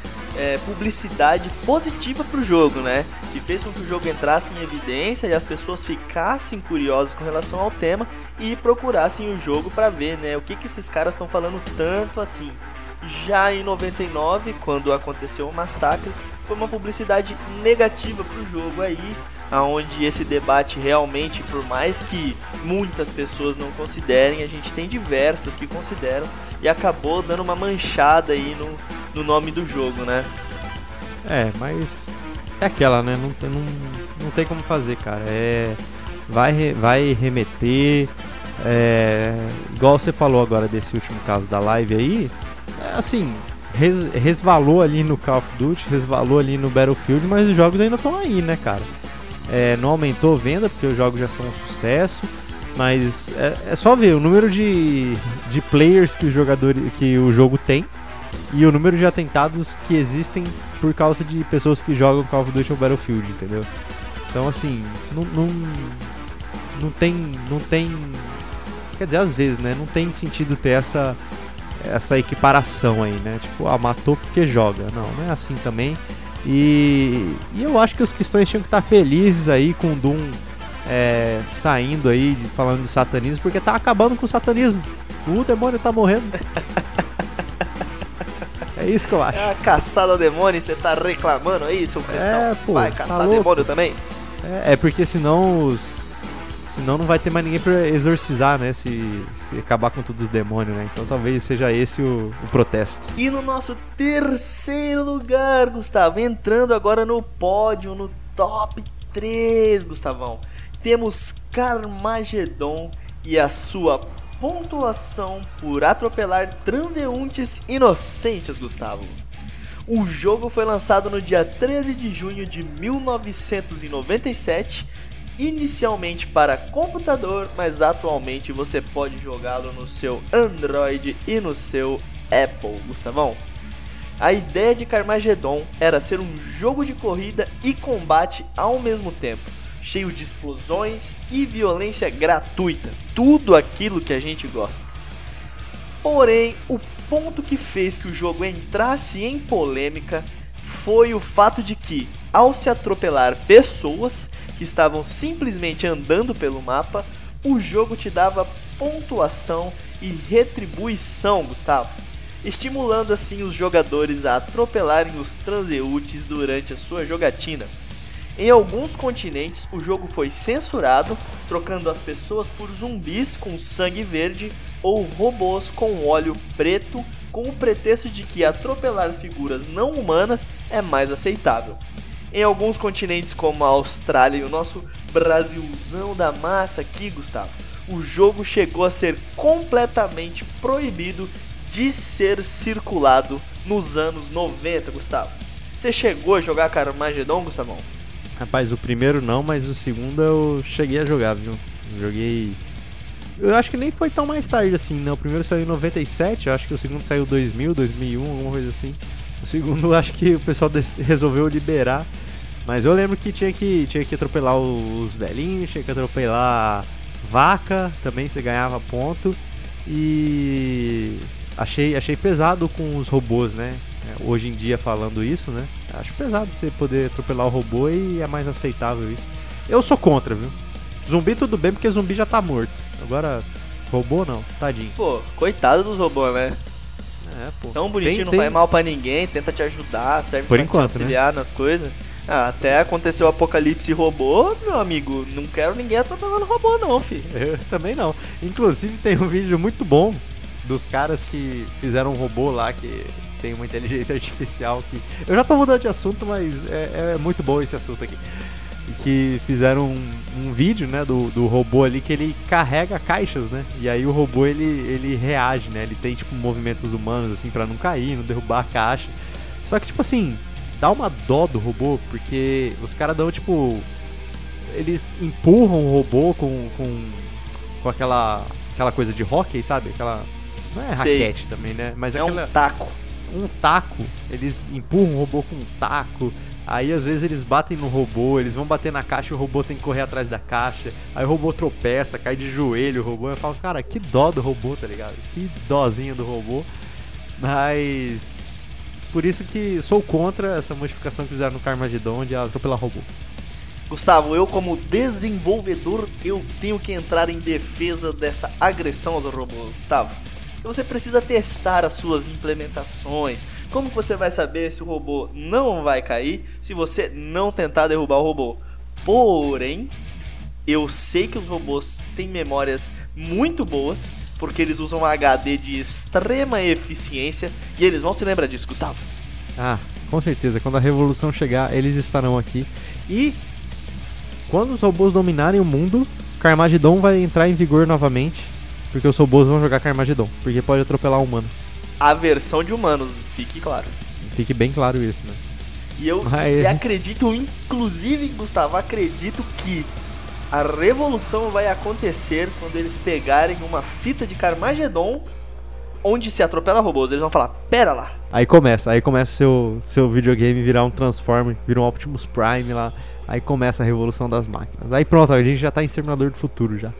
é, publicidade positiva para o jogo, né? Que fez com que o jogo entrasse em evidência e as pessoas ficassem curiosas com relação ao tema e procurassem o jogo para ver, né? O que, que esses caras estão falando tanto assim. Já em 99, quando aconteceu o massacre, foi uma publicidade negativa para o jogo aí, aonde esse debate realmente, por mais que muitas pessoas não considerem, a gente tem diversas que consideram e acabou dando uma manchada aí no, no nome do jogo, né? É, mas é aquela, né? Não, não, não tem como fazer, cara. É, vai, vai remeter. É, igual você falou agora desse último caso da live aí, é, assim, res, resvalou ali no Call of Duty, resvalou ali no Battlefield, mas os jogos ainda estão aí, né, cara? É, não aumentou venda porque os jogos já são um sucesso, mas é, é, só ver o número de, de players que o jogador que o jogo tem e o número de atentados que existem por causa de pessoas que jogam Call of Duty ou Battlefield, entendeu? Então assim, não, não, não tem. não tem. Quer dizer, às vezes, né? Não tem sentido ter essa, essa equiparação aí, né? Tipo, ah, matou porque joga. Não, não é assim também. E, e eu acho que os cristãos tinham que estar felizes aí com o Doom é, saindo aí, falando de satanismo, porque tá acabando com o satanismo. O demônio tá morrendo. *laughs* É isso que eu acho. É a caçada ao demônio, você tá reclamando aí, seu cristão? É, pô, vai caçar tá demônio também? É, é, porque senão os. Senão não vai ter mais ninguém pra exorcizar, né? Se, se acabar com todos os demônios, né? Então talvez seja esse o, o protesto. E no nosso terceiro lugar, Gustavo, entrando agora no pódio, no top 3, Gustavão temos Carmageddon e a sua pontuação por atropelar transeuntes inocentes, Gustavo. O jogo foi lançado no dia 13 de junho de 1997, inicialmente para computador, mas atualmente você pode jogá-lo no seu Android e no seu Apple, Gustavão. A ideia de Carmageddon era ser um jogo de corrida e combate ao mesmo tempo, cheio de explosões e violência gratuita, tudo aquilo que a gente gosta. Porém, o ponto que fez que o jogo entrasse em polêmica foi o fato de que, ao se atropelar pessoas que estavam simplesmente andando pelo mapa, o jogo te dava pontuação e retribuição, Gustavo, estimulando assim os jogadores a atropelarem os transeúntes durante a sua jogatina. Em alguns continentes, o jogo foi censurado, trocando as pessoas por zumbis com sangue verde ou robôs com óleo preto, com o pretexto de que atropelar figuras não humanas é mais aceitável. Em alguns continentes, como a Austrália e o nosso Brasilzão da massa aqui, Gustavo, o jogo chegou a ser completamente proibido de ser circulado nos anos 90, Gustavo. Você chegou a jogar Carmageddon, Gustavão? Rapaz, o primeiro não, mas o segundo eu cheguei a jogar, viu? Joguei. Eu acho que nem foi tão mais tarde assim, né? O primeiro saiu em 97, eu acho que o segundo saiu em 2000, 2001, alguma coisa assim. O segundo *laughs* acho que o pessoal resolveu liberar. Mas eu lembro que tinha que, tinha que atropelar os velhinhos, tinha que atropelar vaca, também você ganhava ponto. E achei, achei pesado com os robôs, né? É, hoje em dia falando isso, né? Acho pesado você poder atropelar o robô e é mais aceitável isso. Eu sou contra, viu? Zumbi tudo bem porque zumbi já tá morto. Agora, robô não, tadinho. Pô, coitado dos robôs, né? É, pô. Tão bonitinho, Tem- não tem- faz mal pra ninguém, tenta te ajudar, serve Por pra enquanto, te auxiliar nas coisas. Ah, até aconteceu o apocalipse robô, meu amigo, não quero ninguém atropelando robô não, filho. *laughs* Eu também não. Inclusive tem um vídeo muito bom dos caras que fizeram um robô lá que tem uma inteligência *laughs* artificial que. Eu já tô mudando de assunto, mas é, é muito bom esse assunto aqui. Que fizeram um, um vídeo, né, do, do robô ali que ele carrega caixas, né? E aí o robô ele, ele reage, né? Ele tem tipo movimentos humanos assim pra não cair, não derrubar a caixa. Só que tipo assim, dá uma dó do robô, porque os caras dão tipo. Eles empurram o robô com, com, com aquela, aquela coisa de hockey, sabe? Aquela. Não é Sei. raquete também, né? Mas É aquela, um taco. Um taco. Eles empurram o robô com um taco. Aí às vezes eles batem no robô, eles vão bater na caixa e o robô tem que correr atrás da caixa. Aí o robô tropeça, cai de joelho o robô. Eu falo, cara, que dó do robô, tá ligado? Que dózinho do robô. Mas. Por isso que sou contra essa modificação que fizeram no Carmageddon de atropelar robô. Gustavo, eu como desenvolvedor, eu tenho que entrar em defesa dessa agressão aos robôs, Gustavo. Você precisa testar as suas implementações. Como você vai saber se o robô não vai cair se você não tentar derrubar o robô? Porém, eu sei que os robôs têm memórias muito boas, porque eles usam HD de extrema eficiência e eles vão se lembrar disso, Gustavo. Ah, com certeza. Quando a revolução chegar, eles estarão aqui. E quando os robôs dominarem o mundo, Carmageddon vai entrar em vigor novamente. Porque os robôs vão jogar Carmageddon. Porque pode atropelar o humano. A versão de humanos, fique claro. Fique bem claro isso, né? E eu Mas- acredito, inclusive, Gustavo, acredito que a revolução vai acontecer quando eles pegarem uma fita de Carmageddon onde se atropela robôs. Eles vão falar, pera lá. Aí começa, aí começa seu, seu videogame virar um Transformer, vira um Optimus Prime lá. Aí começa a revolução das máquinas. Aí pronto, a gente já tá em Exterminador do Futuro já.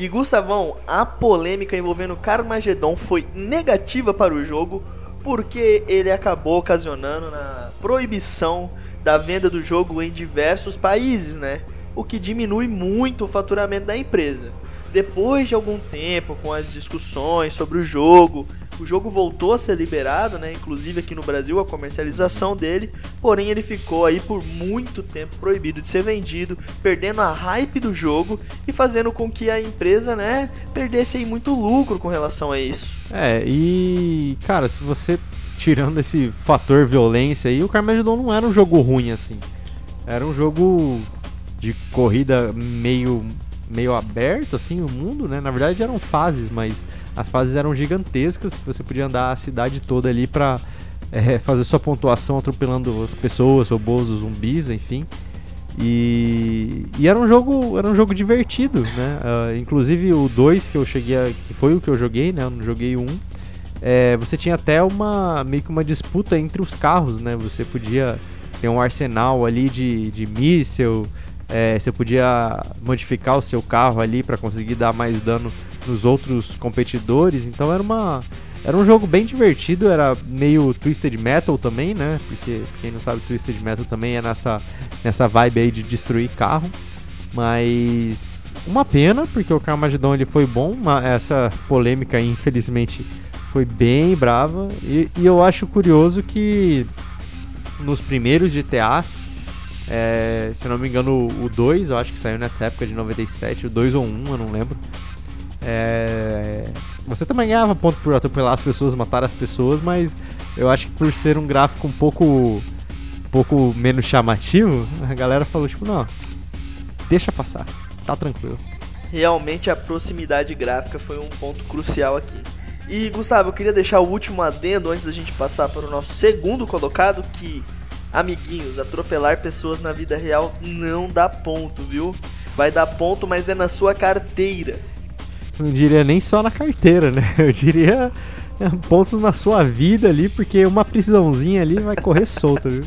E Gustavão, a polêmica envolvendo Carmageddon foi negativa para o jogo porque ele acabou ocasionando na proibição da venda do jogo em diversos países, né? O que diminui muito o faturamento da empresa. Depois de algum tempo, com as discussões sobre o jogo, o jogo voltou a ser liberado, né? Inclusive aqui no Brasil a comercialização dele, porém ele ficou aí por muito tempo proibido de ser vendido, perdendo a hype do jogo e fazendo com que a empresa, né, perdesse aí muito lucro com relação a isso. É, e cara, se você tirando esse fator violência aí, o Carmageddon não era um jogo ruim assim. Era um jogo de corrida meio meio aberto assim o mundo, né? Na verdade eram fases, mas as fases eram gigantescas você podia andar a cidade toda ali para é, fazer sua pontuação atropelando as pessoas, robôs, os zumbis, enfim. E, e, era um jogo era um jogo divertido, né? Uh, inclusive o 2 que eu cheguei a, que foi o que eu joguei, né? Eu não joguei o 1. Um, é, você tinha até uma meio que uma disputa entre os carros, né? Você podia ter um arsenal ali de, de míssil, é, você podia modificar o seu carro ali para conseguir dar mais dano nos outros competidores. Então era uma era um jogo bem divertido, era meio Twisted Metal também, né? Porque quem não sabe, Twisted Metal também é nessa, nessa vibe aí de destruir carro. Mas uma pena, porque o Carmageddon ele foi bom, essa polêmica infelizmente foi bem brava. E, e eu acho curioso que nos primeiros GTAs, é, se não me engano o 2, eu acho que saiu nessa época de 97, o 2 ou 1, um, eu não lembro. É, você também ganhava ponto por atropelar as pessoas, matar as pessoas, mas eu acho que por ser um gráfico um pouco, um pouco menos chamativo, a galera falou tipo, não, deixa passar, tá tranquilo. Realmente a proximidade gráfica foi um ponto crucial aqui. E Gustavo, eu queria deixar o último adendo antes da gente passar para o nosso segundo colocado, que amiguinhos, atropelar pessoas na vida real não dá ponto, viu? Vai dar ponto, mas é na sua carteira não diria nem só na carteira, né? *laughs* Eu diria é, pontos na sua vida ali, porque uma prisãozinha ali vai correr *laughs* solta, viu?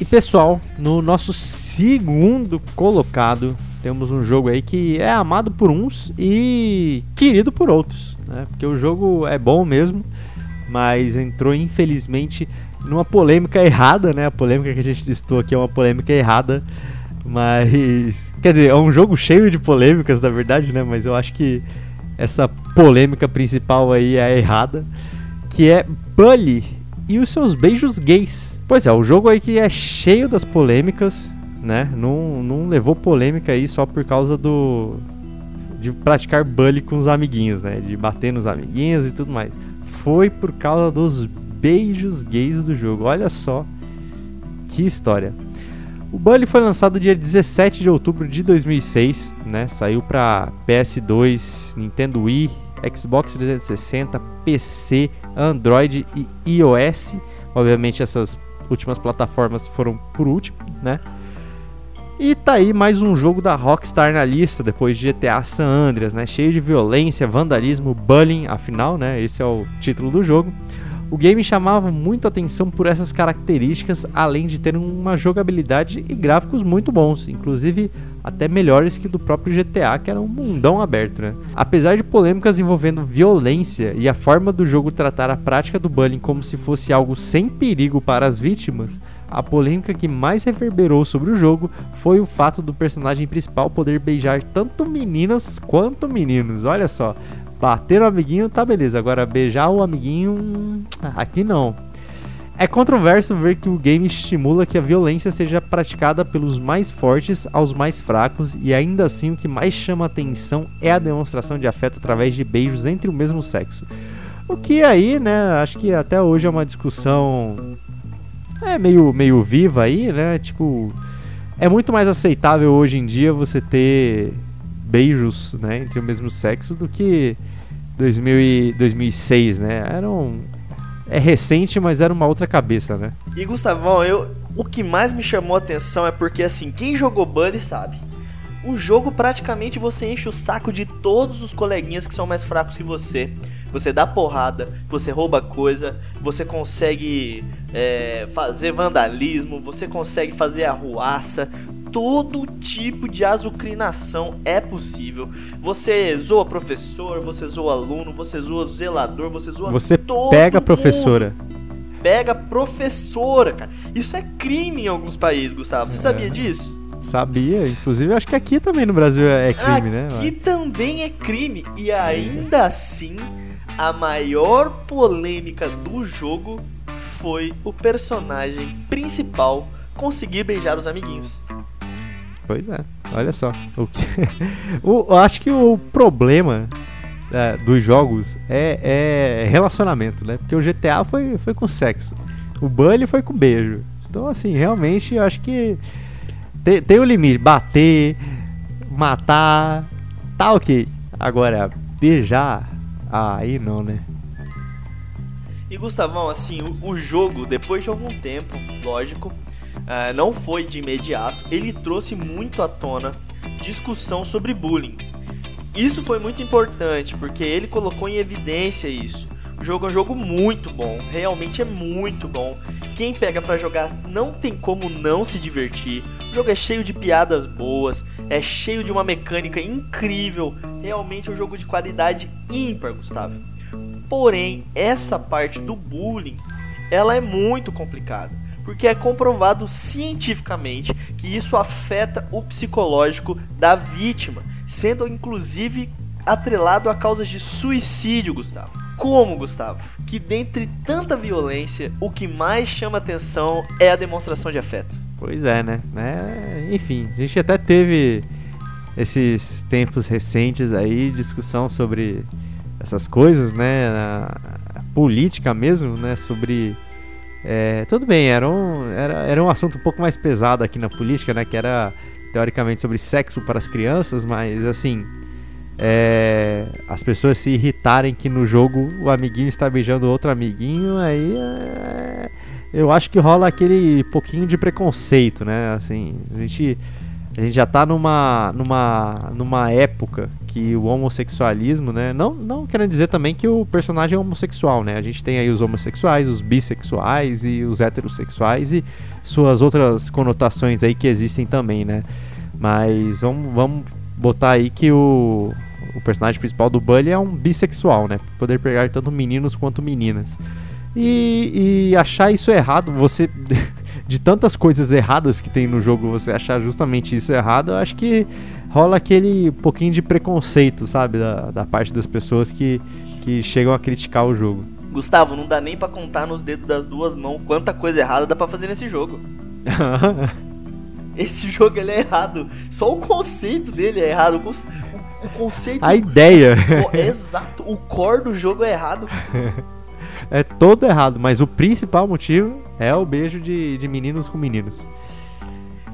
E pessoal, no nosso segundo colocado, temos um jogo aí que é amado por uns e querido por outros, né? Porque o jogo é bom mesmo, mas entrou infelizmente numa polêmica errada, né? A polêmica que a gente listou aqui é uma polêmica errada, mas quer dizer, é um jogo cheio de polêmicas, na verdade, né? Mas eu acho que essa polêmica principal aí é errada, que é Bully e os seus beijos gays. Pois é, o jogo aí que é cheio das polêmicas, né? Não, não levou polêmica aí só por causa do de praticar bully com os amiguinhos, né? De bater nos amiguinhos e tudo mais. Foi por causa dos beijos gays do jogo. Olha só que história. O Bully foi lançado dia 17 de outubro de 2006, né? Saiu para PS2, Nintendo Wii, Xbox 360, PC, Android e iOS. Obviamente essas últimas plataformas foram por último, né? E tá aí mais um jogo da Rockstar na lista, depois de GTA San Andreas, né? Cheio de violência, vandalismo, bullying, afinal, né? Esse é o título do jogo. O game chamava muito atenção por essas características, além de ter uma jogabilidade e gráficos muito bons, inclusive até melhores que do próprio GTA, que era um mundão aberto, né? Apesar de polêmicas envolvendo violência e a forma do jogo tratar a prática do bullying como se fosse algo sem perigo para as vítimas, a polêmica que mais reverberou sobre o jogo foi o fato do personagem principal poder beijar tanto meninas quanto meninos. Olha só, Bater o amiguinho, tá beleza. Agora beijar o amiguinho, aqui não. É controverso ver que o game estimula que a violência seja praticada pelos mais fortes aos mais fracos, e ainda assim o que mais chama atenção é a demonstração de afeto através de beijos entre o mesmo sexo. O que aí, né, acho que até hoje é uma discussão é meio, meio viva aí, né? Tipo, é muito mais aceitável hoje em dia você ter beijos, né, entre o mesmo sexo do que 2000 e 2006, né? Era um é recente, mas era uma outra cabeça, né? E Gustavão, eu o que mais me chamou a atenção é porque assim, quem jogou Buddy sabe. O jogo praticamente você enche o saco de todos os coleguinhas que são mais fracos que você. Você dá porrada, você rouba coisa, você consegue é, fazer vandalismo, você consegue fazer arruaça, todo tipo de azucrinação é possível. Você zoa professor, você zoa aluno, você zoa zelador, você zoa Você pega a professora. Pega professora, cara. Isso é crime em alguns países, Gustavo. Você é. sabia disso? Sabia, inclusive acho que aqui também no Brasil é crime, aqui né? Aqui também é crime. E ainda assim, a maior polêmica do jogo foi o personagem principal conseguir beijar os amiguinhos. Pois é, olha só. O que... *laughs* o, acho que o problema é, dos jogos é, é, relacionamento, né? Porque o GTA foi, foi com sexo. O Bully foi com beijo. Então, assim, realmente eu acho que tem, tem um limite. Bater, matar, tá ok. Agora, beijar, aí não, né? E Gustavão, assim, o, o jogo, depois de algum tempo, lógico, uh, não foi de imediato, ele trouxe muito à tona discussão sobre bullying. Isso foi muito importante, porque ele colocou em evidência isso. O jogo é um jogo muito bom, realmente é muito bom. Quem pega para jogar não tem como não se divertir. O jogo é cheio de piadas boas, é cheio de uma mecânica incrível. Realmente é um jogo de qualidade ímpar, Gustavo. Porém, essa parte do bullying, ela é muito complicada, porque é comprovado cientificamente que isso afeta o psicológico da vítima, sendo inclusive atrelado a causas de suicídio, Gustavo. Como, Gustavo? Que dentre tanta violência, o que mais chama atenção é a demonstração de afeto. Pois é, né? É, enfim, a gente até teve esses tempos recentes aí discussão sobre essas coisas, né? A, política mesmo, né? Sobre é, tudo bem, era um, era, era um assunto um pouco mais pesado aqui na política, né? Que era teoricamente sobre sexo para as crianças, mas assim, é, as pessoas se irritarem que no jogo o amiguinho está beijando outro amiguinho, aí é, eu acho que rola aquele pouquinho de preconceito, né? Assim, a gente, a gente já está numa, numa, numa época que o homossexualismo, né? Não, não querendo dizer também que o personagem é homossexual, né? A gente tem aí os homossexuais, os bissexuais e os heterossexuais e suas outras conotações aí que existem também, né? Mas vamos, vamos botar aí que o, o personagem principal do Bully é um bissexual, né? Poder pegar tanto meninos quanto meninas. E, e achar isso errado, você. *laughs* de tantas coisas erradas que tem no jogo, você achar justamente isso errado, eu acho que rola aquele pouquinho de preconceito, sabe? Da, da parte das pessoas que, que chegam a criticar o jogo. Gustavo, não dá nem para contar nos dedos das duas mãos quanta coisa errada dá pra fazer nesse jogo. *laughs* Esse jogo ele é errado. Só o conceito dele é errado. O, o conceito. A ideia. O, exato. O core do jogo é errado. *laughs* é todo errado, mas o principal motivo é o beijo de, de meninos com meninos.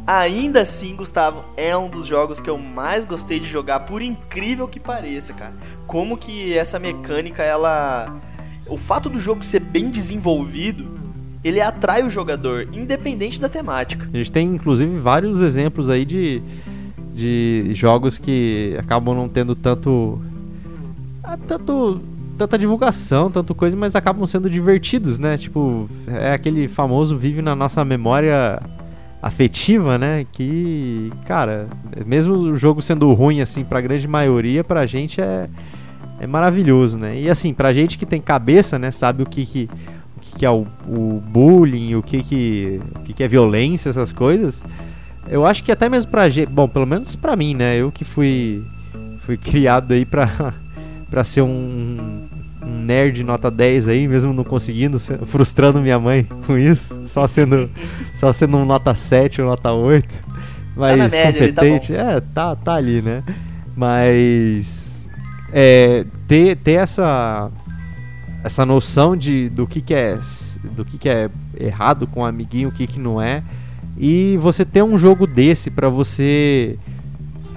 Ainda assim, Gustavo, é um dos jogos que eu mais gostei de jogar, por incrível que pareça, cara. Como que essa mecânica, ela. O fato do jogo ser bem desenvolvido ele atrai o jogador, independente da temática. A gente tem inclusive vários exemplos aí de, de jogos que acabam não tendo tanto. Ah, tanto tanta divulgação, tanto coisa, mas acabam sendo divertidos, né? Tipo, é aquele famoso vive na nossa memória afetiva, né? Que, cara, mesmo o jogo sendo ruim assim pra grande maioria, pra gente é é maravilhoso, né? E assim, pra gente que tem cabeça, né, sabe o que que que é o, o bullying, o que que, o que que é violência, essas coisas, eu acho que até mesmo pra gente, bom, pelo menos pra mim, né, eu que fui, fui *laughs* criado aí pra, pra ser um, um nerd nota 10 aí, mesmo não conseguindo, frustrando minha mãe *laughs* com isso, só sendo, só sendo um nota 7 ou nota 8, mas tá média, tá competente, tá é, tá, tá ali, né, mas é, ter, ter essa essa noção de do que, que é do que, que é errado com o amiguinho, o que, que não é. E você ter um jogo desse para você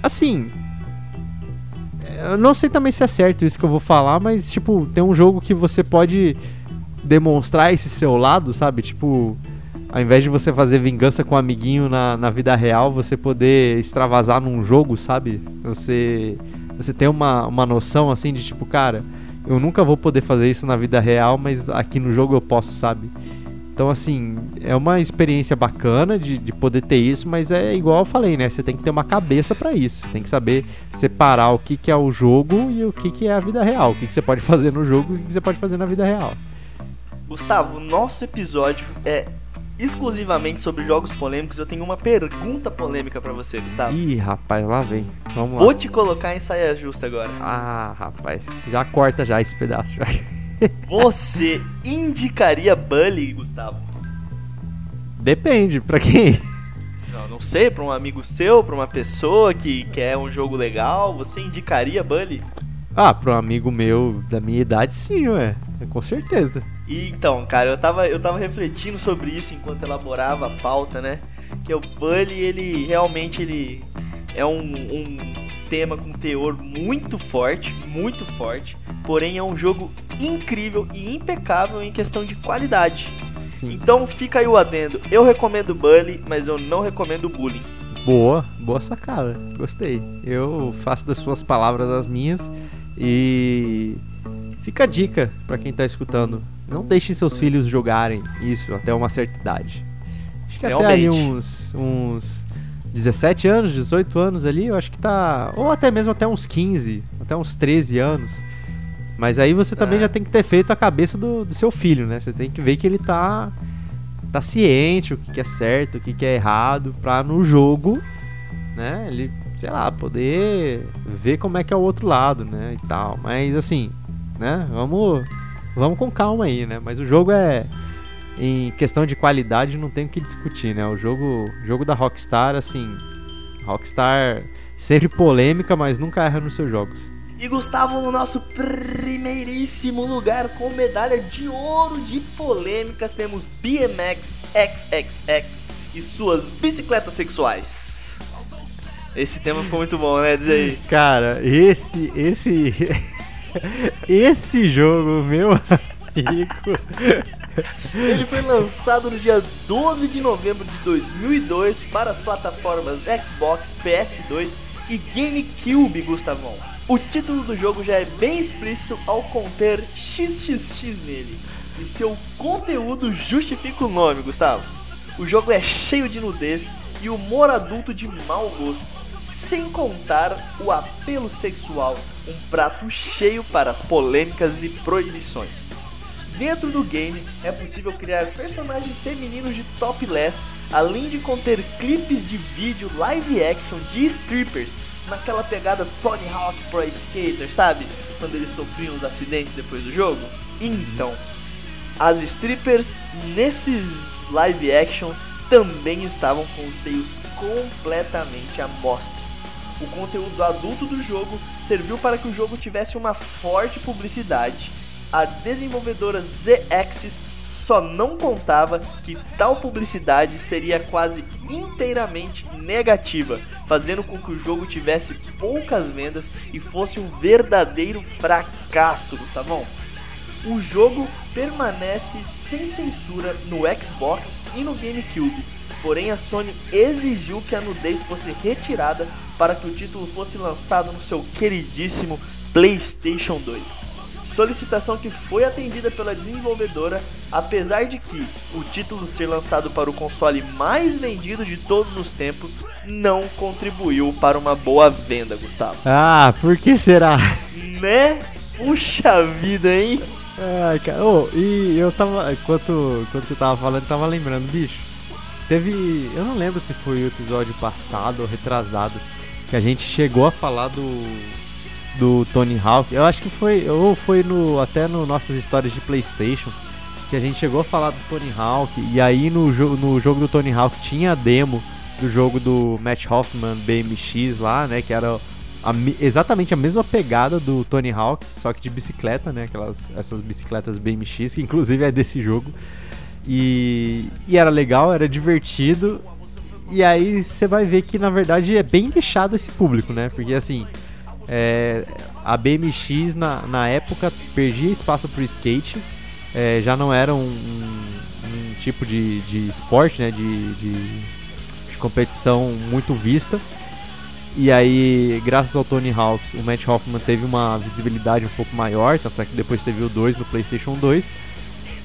assim, eu não sei também se é certo isso que eu vou falar, mas tipo, tem um jogo que você pode demonstrar esse seu lado, sabe? Tipo, ao invés de você fazer vingança com um amiguinho na, na vida real, você poder extravasar num jogo, sabe? Você você tem uma, uma noção assim de tipo, cara, eu nunca vou poder fazer isso na vida real, mas aqui no jogo eu posso, sabe? Então, assim, é uma experiência bacana de, de poder ter isso, mas é igual eu falei, né? Você tem que ter uma cabeça para isso. Tem que saber separar o que, que é o jogo e o que, que é a vida real. O que, que você pode *laughs* fazer no jogo e o que você pode fazer na vida real. Gustavo, o nosso episódio é exclusivamente sobre jogos polêmicos, eu tenho uma pergunta polêmica para você, Gustavo. Ih, rapaz, lá vem. Vamos Vou lá. te colocar em saia justa agora. Ah, rapaz, já corta já esse pedaço. Já. *laughs* Você indicaria Bully, Gustavo? Depende, pra quem? Não, não sei, pra um amigo seu, pra uma pessoa que quer um jogo legal, você indicaria Bully? Ah, pra um amigo meu da minha idade, sim, ué. Com certeza. E então, cara, eu tava, eu tava refletindo sobre isso enquanto elaborava a pauta, né? Que o Bully, ele realmente ele é um, um tema com teor muito forte, muito forte, porém é um jogo incrível e impecável em questão de qualidade. Sim. Então fica aí o adendo. Eu recomendo Bully, mas eu não recomendo Bullying. Boa, boa sacada. Gostei. Eu faço das suas palavras as minhas e fica a dica para quem tá escutando. Não deixe seus filhos jogarem isso até uma certa idade. Acho que Realmente. até ali uns, uns 17 anos, 18 anos ali, eu acho que tá. Ou até mesmo até uns 15, até uns 13 anos. Mas aí você também é. já tem que ter feito a cabeça do, do seu filho, né? Você tem que ver que ele tá tá ciente o que, que é certo, o que, que é errado, pra no jogo, né, ele, sei lá, poder ver como é que é o outro lado, né, e tal. Mas assim, né, vamos, vamos com calma aí, né, mas o jogo é, em questão de qualidade, não tem o que discutir, né, o jogo, jogo da Rockstar, assim, Rockstar sempre polêmica, mas nunca erra nos seus jogos. E Gustavo no nosso primeiríssimo lugar com medalha de ouro de polêmicas temos BMX XXX e suas bicicletas sexuais. Esse tema ficou muito bom, né? Diz aí. Cara, esse esse esse jogo, meu amigo. Ele foi lançado no dia 12 de novembro de 2002 para as plataformas Xbox, PS2 e GameCube, Gustavão. O título do jogo já é bem explícito ao conter XXX nele, e seu conteúdo justifica o nome, Gustavo. O jogo é cheio de nudez e humor adulto de mau gosto, sem contar o apelo sexual, um prato cheio para as polêmicas e proibições. Dentro do game é possível criar personagens femininos de topless, além de conter clipes de vídeo live action de strippers naquela pegada Tony Hawk Pro Skater, sabe? Quando eles sofriam os acidentes depois do jogo. Então, as strippers nesses live action também estavam com os seios completamente à mostra. O conteúdo adulto do jogo serviu para que o jogo tivesse uma forte publicidade. A desenvolvedora Z-Axis só não contava que tal publicidade seria quase inteiramente negativa, fazendo com que o jogo tivesse poucas vendas e fosse um verdadeiro fracasso, Gustavão. O jogo permanece sem censura no Xbox e no GameCube, porém a Sony exigiu que a nudez fosse retirada para que o título fosse lançado no seu queridíssimo PlayStation 2 solicitação que foi atendida pela desenvolvedora, apesar de que o título ser lançado para o console mais vendido de todos os tempos não contribuiu para uma boa venda, Gustavo. Ah, por que será? Né? Puxa vida, hein? Ai, cara. Oh, e eu tava. Enquanto, enquanto você tava falando, tava lembrando, bicho. Teve. Eu não lembro se foi o episódio passado ou retrasado. Que a gente chegou a falar do do Tony Hawk. Eu acho que foi, ou foi no até no nossas histórias de PlayStation que a gente chegou a falar do Tony Hawk e aí no, jo no jogo do Tony Hawk tinha a demo do jogo do Matt Hoffman BMX lá, né, que era a, exatamente a mesma pegada do Tony Hawk, só que de bicicleta, né, aquelas essas bicicletas BMX que inclusive é desse jogo. E, e era legal, era divertido. E aí você vai ver que na verdade é bem deixado esse público, né? Porque assim, é, a BMX na, na época perdia espaço para o skate, é, já não era um, um, um tipo de, de esporte, né, de, de, de, competição muito vista. E aí, graças ao Tony Hawks, o Matt Hoffman teve uma visibilidade um pouco maior, tanto é que depois teve o 2 no PlayStation 2.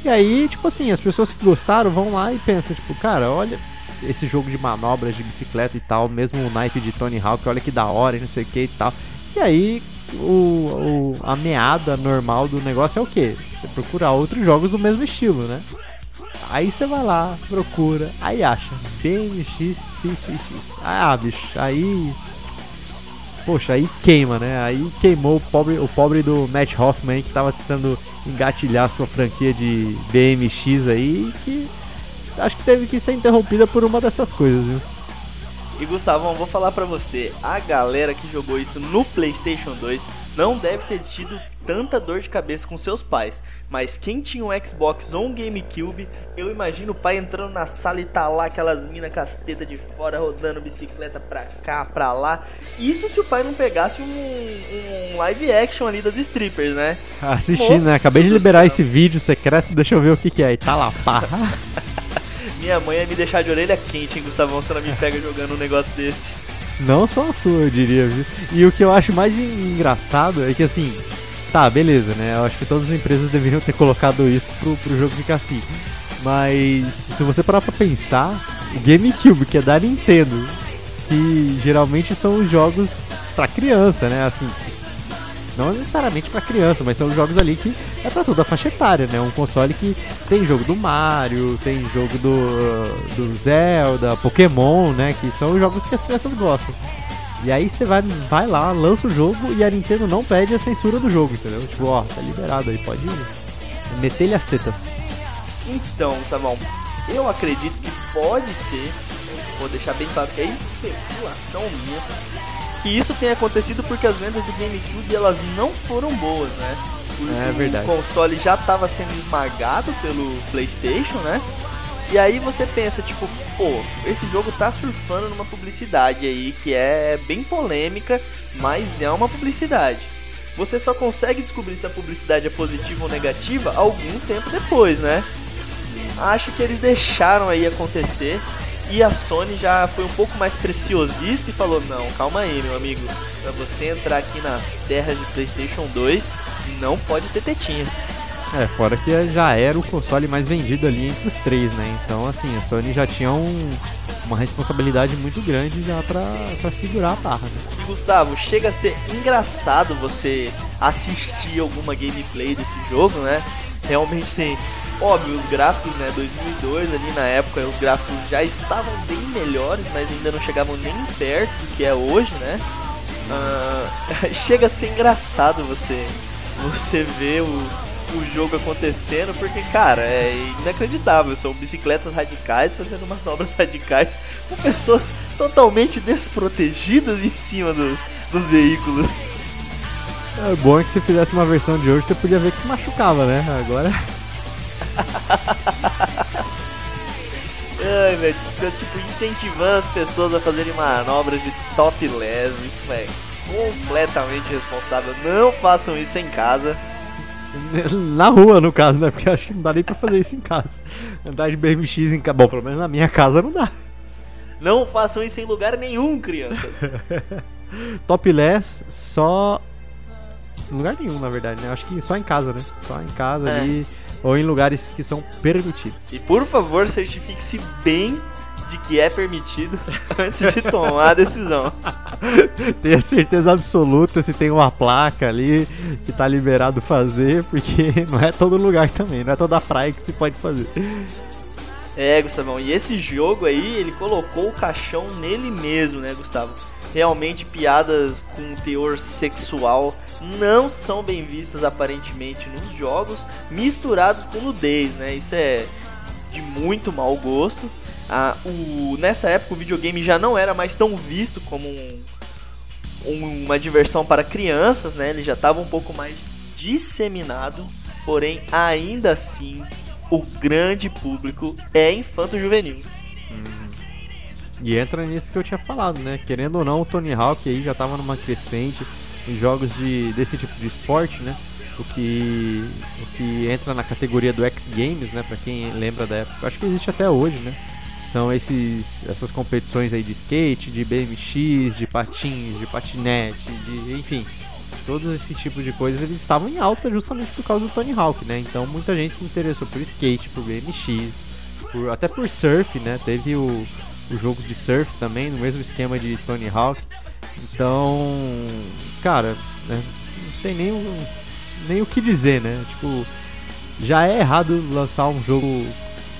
E aí, tipo assim, as pessoas que gostaram vão lá e pensam, tipo, cara, olha esse jogo de manobras de bicicleta e tal, mesmo o naipe de Tony Hawk, olha que da hora e não sei o que e tal. E aí o, o, a meada normal do negócio é o que? Você procurar outros jogos do mesmo estilo, né? Aí você vai lá, procura, aí acha BMX, Ah, bicho, aí. Poxa, aí queima, né? Aí queimou o pobre, o pobre do Matt Hoffman que tava tentando engatilhar sua franquia de BMX aí, que acho que teve que ser interrompida por uma dessas coisas, viu? E Gustavão, vou falar pra você, a galera que jogou isso no PlayStation 2 não deve ter tido tanta dor de cabeça com seus pais. Mas quem tinha um Xbox ou um GameCube, eu imagino o pai entrando na sala e tá lá aquelas minas casteta de fora rodando bicicleta pra cá, pra lá. Isso se o pai não pegasse um, um live action ali das strippers, né? Assistindo, né? Acabei de liberar esse vídeo secreto, deixa eu ver o que, que é. E tá lá, pá. *laughs* Minha mãe ia me deixar de orelha quente, hein, Gustavão, se ela me pega jogando um negócio desse. Não só a sua, eu diria, viu? E o que eu acho mais engraçado é que assim, tá, beleza, né? Eu acho que todas as empresas deveriam ter colocado isso pro, pro jogo ficar assim. Mas se você parar pra pensar, o GameCube, que é da Nintendo, que geralmente são os jogos pra criança, né? Assim, não necessariamente para criança, mas são jogos ali que é para toda a faixa etária, né? Um console que tem jogo do Mario, tem jogo do, do Zelda, Pokémon, né? Que são jogos que as crianças gostam. E aí você vai, vai lá, lança o jogo e a Nintendo não pede a censura do jogo, entendeu? Tipo, ó, tá liberado aí, pode meter-lhe as tetas. Então, Savão, eu acredito que pode ser, vou deixar bem claro que é especulação minha, que isso tenha acontecido porque as vendas do GameCube elas não foram boas, né? é verdade. O console já estava sendo esmagado pelo PlayStation, né? E aí você pensa, tipo, pô, esse jogo tá surfando numa publicidade aí que é bem polêmica, mas é uma publicidade. Você só consegue descobrir se a publicidade é positiva ou negativa algum tempo depois, né? Acho que eles deixaram aí acontecer e a Sony já foi um pouco mais preciosista e falou: Não, calma aí, meu amigo. Pra você entrar aqui nas terras de PlayStation 2, não pode ter tetinha. É, fora que já era o console mais vendido ali entre os três, né? Então, assim, a Sony já tinha um, uma responsabilidade muito grande já pra, pra segurar a barra, né? E Gustavo, chega a ser engraçado você assistir alguma gameplay desse jogo, né? Realmente, sim Óbvio, os gráficos, né, 2002 ali na época, os gráficos já estavam bem melhores, mas ainda não chegavam nem perto do que é hoje, né? Uh, *laughs* chega a ser engraçado você você ver o, o jogo acontecendo, porque, cara, é inacreditável. São bicicletas radicais fazendo manobras *laughs* radicais com pessoas totalmente desprotegidas em cima dos, dos veículos. É bom que se fizesse uma versão de hoje, você podia ver que machucava, né? Agora. Ai, velho, então, tipo, incentivando as pessoas a fazerem manobras de topless, isso é completamente responsável. Não façam isso em casa. *laughs* Na rua, no caso, né? Porque acho que não dá nem pra fazer isso em casa. Andar de BMX em casa. Bom, pelo menos na minha casa não dá. Não façam isso em lugar nenhum, crianças. *laughs* Topless só. Em lugar nenhum, na verdade, né? Acho que só em casa, né? Só em casa é. ali ou em lugares que são permitidos. E por favor, certifique-se bem de que é permitido *laughs* antes de tomar a decisão. *laughs* Tenha certeza absoluta se tem uma placa ali que tá liberado fazer, porque *laughs* não é todo lugar também, não é toda praia que se pode fazer. É, Gustavão, e esse jogo aí, ele colocou o caixão nele mesmo, né, Gustavo? Realmente piadas com teor sexual não são bem vistas aparentemente nos jogos, misturados com nudez, né? Isso é de muito mau gosto. Ah, o, nessa época o videogame já não era mais tão visto como um, um, uma diversão para crianças, né? Ele já estava um pouco mais disseminado, porém ainda assim o grande público é infanto-juvenil. Hum. E entra nisso que eu tinha falado, né? Querendo ou não, o Tony Hawk aí já estava numa crescente em jogos de, desse tipo de esporte, né? O que, o que entra na categoria do X Games, né? Para quem lembra da época, acho que existe até hoje, né? São esses, essas competições aí de skate, de BMX, de patins, de patinete, de, enfim, todos esses tipos de coisas eles estavam em alta justamente por causa do Tony Hawk, né? Então muita gente se interessou por skate, por BMX, por, até por surf, né? Teve o, o jogo de surf também, no mesmo esquema de Tony Hawk. Então, cara, né, não tem nem, nem o que dizer, né? Tipo, já é errado lançar um jogo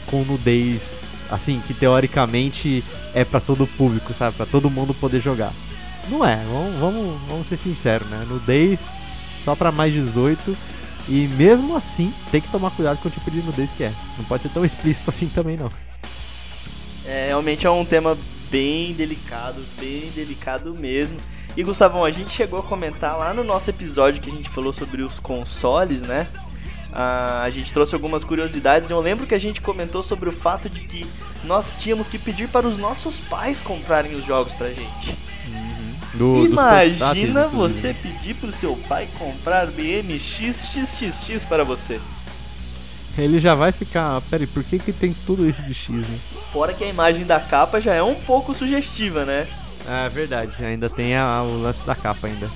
com nudez, assim, que teoricamente é para todo público, sabe? Para todo mundo poder jogar. Não é, vamos, vamos, vamos ser sinceros, né? Nudez só para mais 18 e mesmo assim tem que tomar cuidado com o tipo de nudez que é. Não pode ser tão explícito assim também não. É, realmente é um tema bem delicado, bem delicado mesmo. E Gustavão, a gente chegou a comentar lá no nosso episódio que a gente falou sobre os consoles, né? Ah, a gente trouxe algumas curiosidades. Eu lembro que a gente comentou sobre o fato de que nós tínhamos que pedir para os nossos pais comprarem os jogos pra gente. Do- dos Imagina você pedir pro seu pai comprar BMX XXX para você. Ele já vai ficar. Peraí, por que, que tem tudo isso de X, né? Fora que a imagem da capa já é um pouco sugestiva, né? É verdade, ainda tem a- o lance da capa ainda.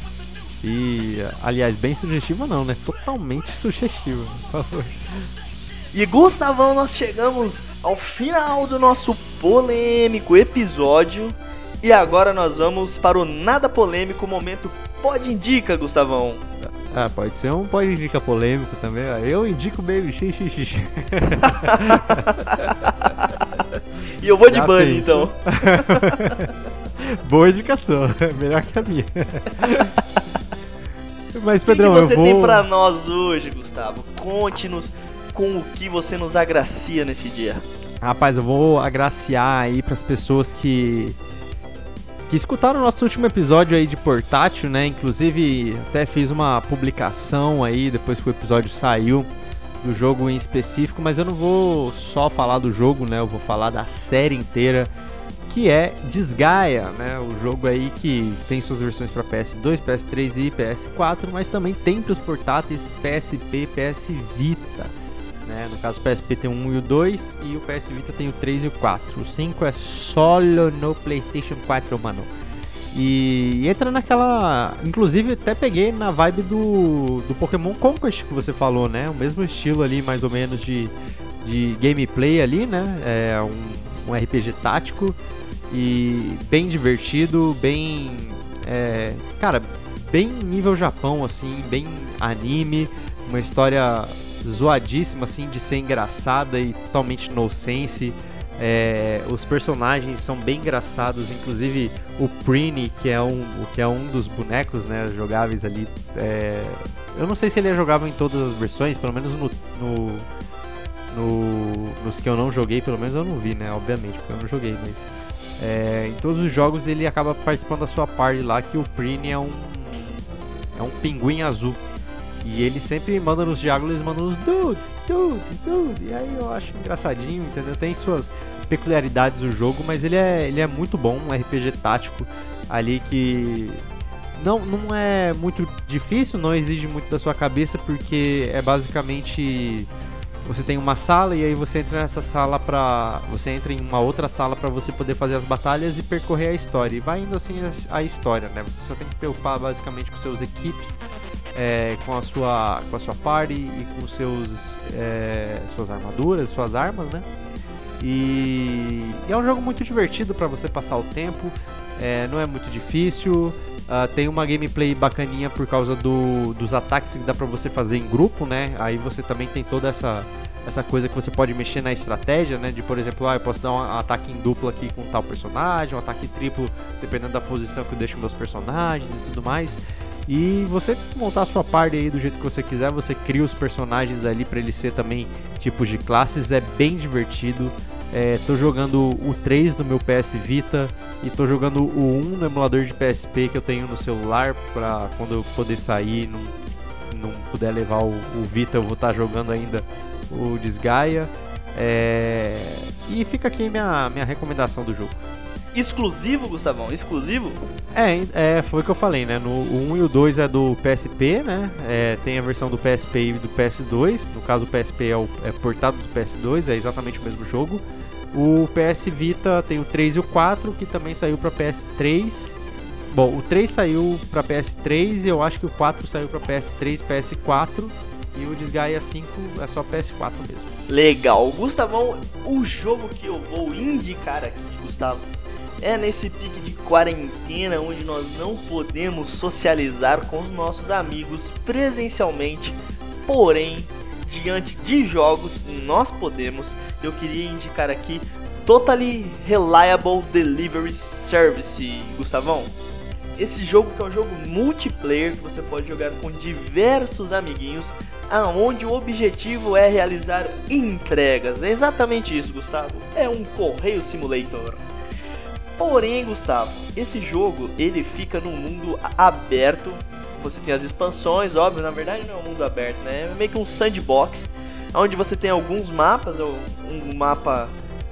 E, aliás, bem sugestiva não, né? Totalmente sugestiva, por favor. E Gustavão, nós chegamos ao final do nosso polêmico episódio. E agora nós vamos para o nada polêmico momento Pode Indica, Gustavão. Ah, pode ser um pode indica polêmico também. Eu indico Baby XXX. *laughs* E eu vou de Já bunny, pensa. então. *laughs* Boa indicação, *laughs* melhor que a minha. Mas, O que, que Pedrão, você vou... tem pra nós hoje, Gustavo? Conte-nos com o que você nos agracia nesse dia. Rapaz, eu vou agraciar aí pras pessoas que que escutaram o nosso último episódio aí de portátil, né? Inclusive, até fiz uma publicação aí depois que o episódio saiu do jogo em específico, mas eu não vou só falar do jogo, né? Eu vou falar da série inteira, que é Desgaia, né? O jogo aí que tem suas versões para PS2, PS3 e PS4, mas também tem para os portáteis PSP, PS Vita. Né? No caso, o PSP tem o 1 e o 2 e o PS Vita tem o 3 e o 4. O 5 é solo no PlayStation 4, mano. E entra naquela. Inclusive, até peguei na vibe do, do Pokémon Conquest que você falou, né? O mesmo estilo ali, mais ou menos, de, de gameplay ali, né? É um, um RPG tático e bem divertido, bem. é, cara, bem nível Japão, assim, bem anime, uma história zoadíssima, assim, de ser engraçada e totalmente nonsense. É, os personagens são bem engraçados, inclusive o Prini, que é um, que é um dos bonecos né, jogáveis ali. é, eu não sei se ele é jogável em todas as versões, pelo menos no, no, no- nos que eu não joguei, pelo menos eu não vi, né? Obviamente, porque eu não joguei, mas é, em todos os jogos ele acaba participando da sua parte lá, que o Prini é um é um pinguim azul. E ele sempre manda nos diálogos, ele manda uns dude, dude, dude. E aí eu acho engraçadinho, entendeu? Tem suas peculiaridades do jogo, mas ele é, ele é muito bom, um RPG tático ali que não, não é muito difícil, não exige muito da sua cabeça, porque é basicamente você tem uma sala e aí você entra nessa sala pra. Você entra em uma outra sala pra você poder fazer as batalhas e percorrer a história. E vai indo assim a, a história, né? Você só tem que preocupar basicamente com seus equipes, é, com a sua com a sua party e com seus é, suas armaduras, suas armas, né? E, e é um jogo muito divertido pra você passar o tempo. é, não é muito difícil. ah, tem uma gameplay bacaninha por causa do, dos ataques que dá pra você fazer em grupo, né? Aí você também tem toda essa, essa coisa que você pode mexer na estratégia, né? De por exemplo, ah, eu posso dar um ataque em dupla aqui com tal personagem, um ataque triplo dependendo da posição que eu deixo meus personagens e tudo mais. E você montar a sua parte aí do jeito que você quiser, você cria os personagens ali pra eles ser também tipos de classes, é bem divertido. É, tô jogando o 3 no meu PS Vita e tô jogando o 1 no emulador de PSP que eu tenho no celular pra quando eu poder sair não, não puder levar o, o Vita, eu vou estar jogando ainda o Desgaia. É, e fica aqui minha, minha recomendação do jogo. Exclusivo, Gustavão? Exclusivo? É, é, foi o que eu falei, né? No, o 1 e o 2 é do PSP, né? É, tem a versão do PSP e do PS2. No caso, o PSP é, o, é portado do PS2, é exatamente o mesmo jogo. O PS Vita tem o 3 e o 4, que também saiu pra PS3. Bom, o 3 saiu pra PS3 e eu acho que o 4 saiu pra PS3, PS4. E o Desgaia 5 é só PS4 mesmo. Legal. Gustavão, o jogo que eu vou indicar aqui, Gustavo, é nesse pique de quarentena onde nós não podemos socializar com os nossos amigos presencialmente, porém, diante de jogos, nós podemos. Eu queria indicar aqui Totally Reliable Delivery Service, Gustavão. Esse jogo que é um jogo multiplayer que você pode jogar com diversos amiguinhos, aonde o objetivo é realizar entregas. É exatamente isso, Gustavo. É um correio simulator. Porém, Gustavo, esse jogo ele fica num mundo aberto. Você tem as expansões, óbvio, na verdade não é um mundo aberto, né? É meio que um sandbox, onde você tem alguns mapas, um mapa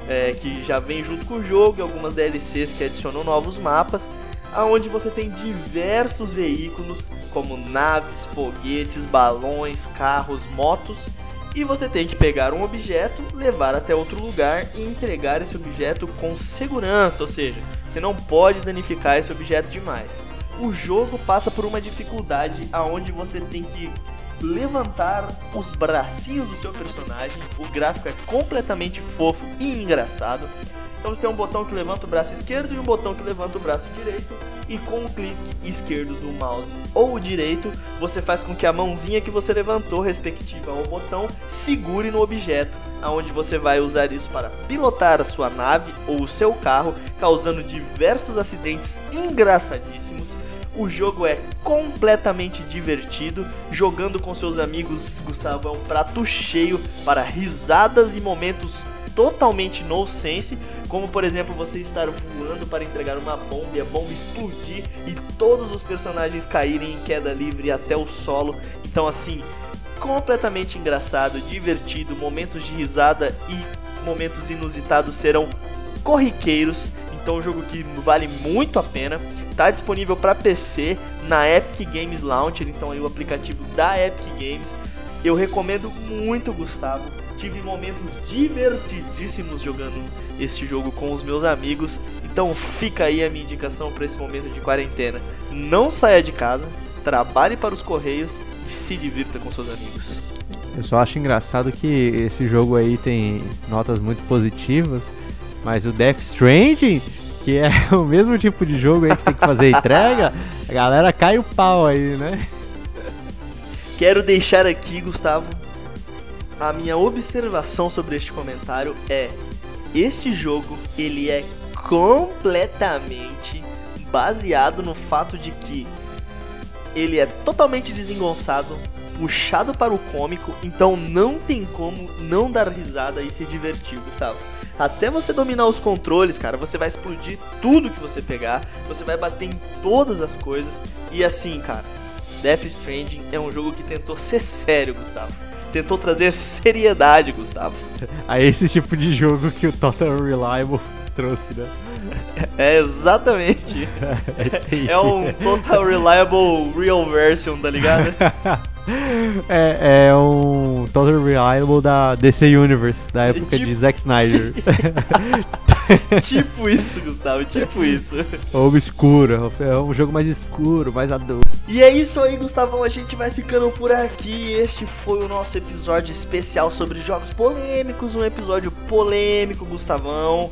é, que já vem junto com o jogo e algumas DLCs que adicionam novos mapas, aonde você tem diversos veículos como naves, foguetes, balões, carros, motos e você tem que pegar um objeto, levar até outro lugar e entregar esse objeto com segurança, ou seja, você não pode danificar esse objeto demais. O jogo passa por uma dificuldade aonde você tem que levantar os bracinhos do seu personagem. O gráfico é completamente fofo e engraçado. Então você tem um botão que levanta o braço esquerdo e um botão que levanta o braço direito. E com o clique esquerdo do mouse ou direito, você faz com que a mãozinha que você levantou, respectiva ao botão, segure no objeto, aonde você vai usar isso para pilotar a sua nave ou o seu carro, causando diversos acidentes engraçadíssimos. O jogo é completamente divertido. Jogando com seus amigos, Gustavo, é um prato cheio para risadas e momentos totalmente no sense, como por exemplo você estar voando para entregar uma bomba e a bomba explodir e todos os personagens caírem em queda livre até o solo. Então assim, completamente engraçado, divertido, momentos de risada e momentos inusitados serão corriqueiros. Então um jogo que vale muito a pena. Está disponível para PC na Epic Games Launcher, então aí o aplicativo da Epic Games. Eu recomendo muito, Gustavo tive momentos divertidíssimos jogando este jogo com os meus amigos. Então fica aí a minha indicação para esse momento de quarentena. Não saia de casa, trabalhe para os correios e se divirta com seus amigos. Eu só acho engraçado que esse jogo aí tem notas muito positivas, mas o Death Stranding, que é *laughs* o mesmo tipo de jogo aí que você tem que fazer entrega, a galera cai o pau aí, né? Quero deixar aqui, Gustavo, a minha observação sobre este comentário é: este jogo ele é completamente baseado no fato de que ele é totalmente desengonçado, puxado para o cômico, então não tem como não dar risada e se divertir, Gustavo. Até você dominar os controles, cara, você vai explodir tudo que você pegar, você vai bater em todas as coisas e assim, cara. Death Stranding é um jogo que tentou ser sério, Gustavo tentou trazer seriedade, Gustavo. A esse tipo de jogo que o Total Reliable trouxe, né? É exatamente. *laughs* é um Total Reliable Real Version, tá ligado? *laughs* *laughs* É, é um Total Reliable da DC Universe, da época tipo... de Zack Snyder. *laughs* tipo isso, Gustavo, tipo *laughs* isso. Obscuro, é um jogo mais escuro, mais adulto. E é isso aí, Gustavão, a gente vai ficando por aqui. Este foi o nosso episódio especial sobre jogos polêmicos, um episódio polêmico, Gustavão.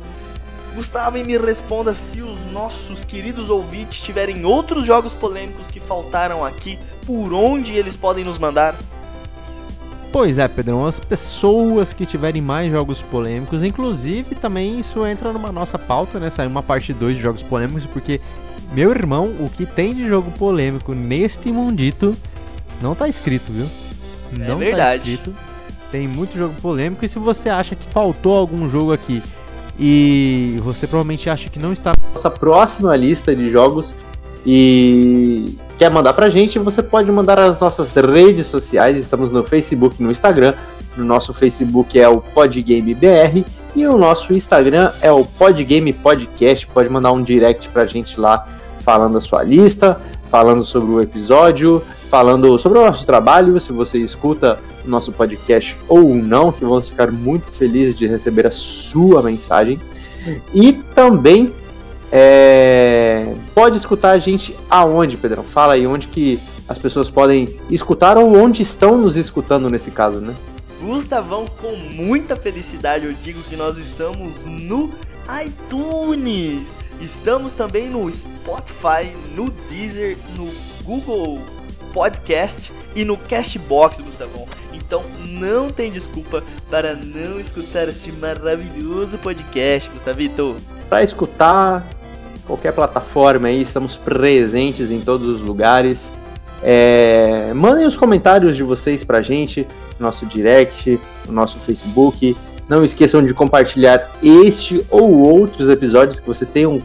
Gustavo, e me responda se os nossos queridos ouvintes tiverem outros jogos polêmicos que faltaram aqui, por onde eles podem nos mandar? Pois é, Pedrão, as pessoas que tiverem mais jogos polêmicos, inclusive também isso entra numa nossa pauta, né? Sai uma parte 2 de jogos polêmicos, porque, meu irmão, o que tem de jogo polêmico neste mundito não tá escrito, viu? É não tá verdade. tá escrito. Tem muito jogo polêmico, e se você acha que faltou algum jogo aqui e você provavelmente acha que não está na nossa próxima lista de jogos e quer mandar pra gente, você pode mandar as nossas redes sociais. Estamos no Facebook e no Instagram. O nosso Facebook é o PodGameBR e o nosso Instagram é o Podgame Podcast. Pode mandar um direct pra gente lá falando a sua lista, falando sobre o episódio, falando sobre o nosso trabalho, se você escuta o nosso podcast ou não, que vamos ficar muito felizes de receber a sua mensagem. E também é... Pode escutar a gente aonde, Pedrão? Fala aí onde que as pessoas podem escutar ou onde estão nos escutando nesse caso, né? Gustavão, com muita felicidade eu digo que nós estamos no iTunes. Estamos também no Spotify, no Deezer, no Google Podcast e no Cashbox, Gustavão. Então não tem desculpa para não escutar este maravilhoso podcast, Gustavito. Para escutar, qualquer plataforma aí, estamos presentes em todos os lugares. É, mandem os comentários de vocês pra gente, no nosso direct, no nosso Facebook. Não esqueçam de compartilhar este ou outros episódios que você tenham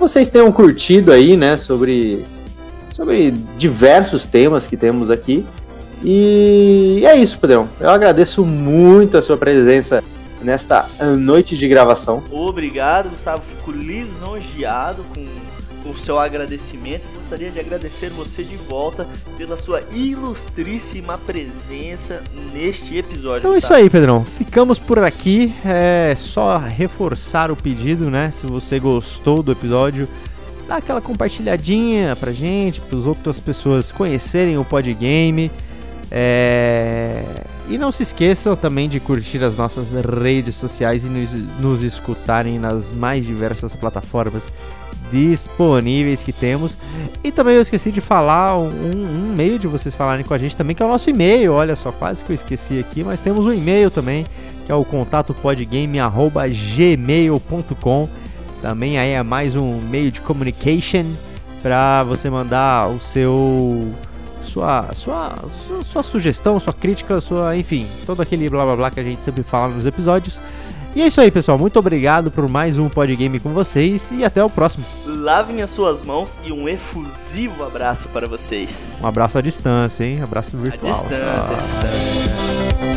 vocês tenham curtido aí, né, sobre, sobre diversos temas que temos aqui. E é isso, Pedrão. Eu agradeço muito a sua presença nesta noite de gravação. Obrigado, Gustavo. Fico lisonjeado com o seu agradecimento. Gostaria de agradecer você de volta pela sua ilustríssima presença neste episódio. Então é isso aí, Pedrão. Ficamos por aqui. É só reforçar o pedido, né? Se você gostou do episódio, dá aquela compartilhadinha pra gente, para as outras pessoas conhecerem o Podgame. É... E não se esqueçam também de curtir as nossas redes sociais e nos, nos escutarem nas mais diversas plataformas disponíveis que temos. E também eu esqueci de falar um, um, meio de vocês falarem com a gente também, que é o nosso e-mail. Olha só, quase que eu esqueci aqui, mas temos um e-mail também, que é o contato podgame@gmail.com. Também aí é mais um meio de communication para você mandar o seu sua, sua, sua, sua, sugestão, sua crítica, sua, enfim, todo aquele blá blá blá que a gente sempre fala nos episódios. E é isso aí, pessoal. Muito obrigado por mais um Podgame com vocês e até o próximo. Lavem as suas mãos e um efusivo abraço para vocês. Um abraço à distância, hein? Abraço virtual. À distância, à distância.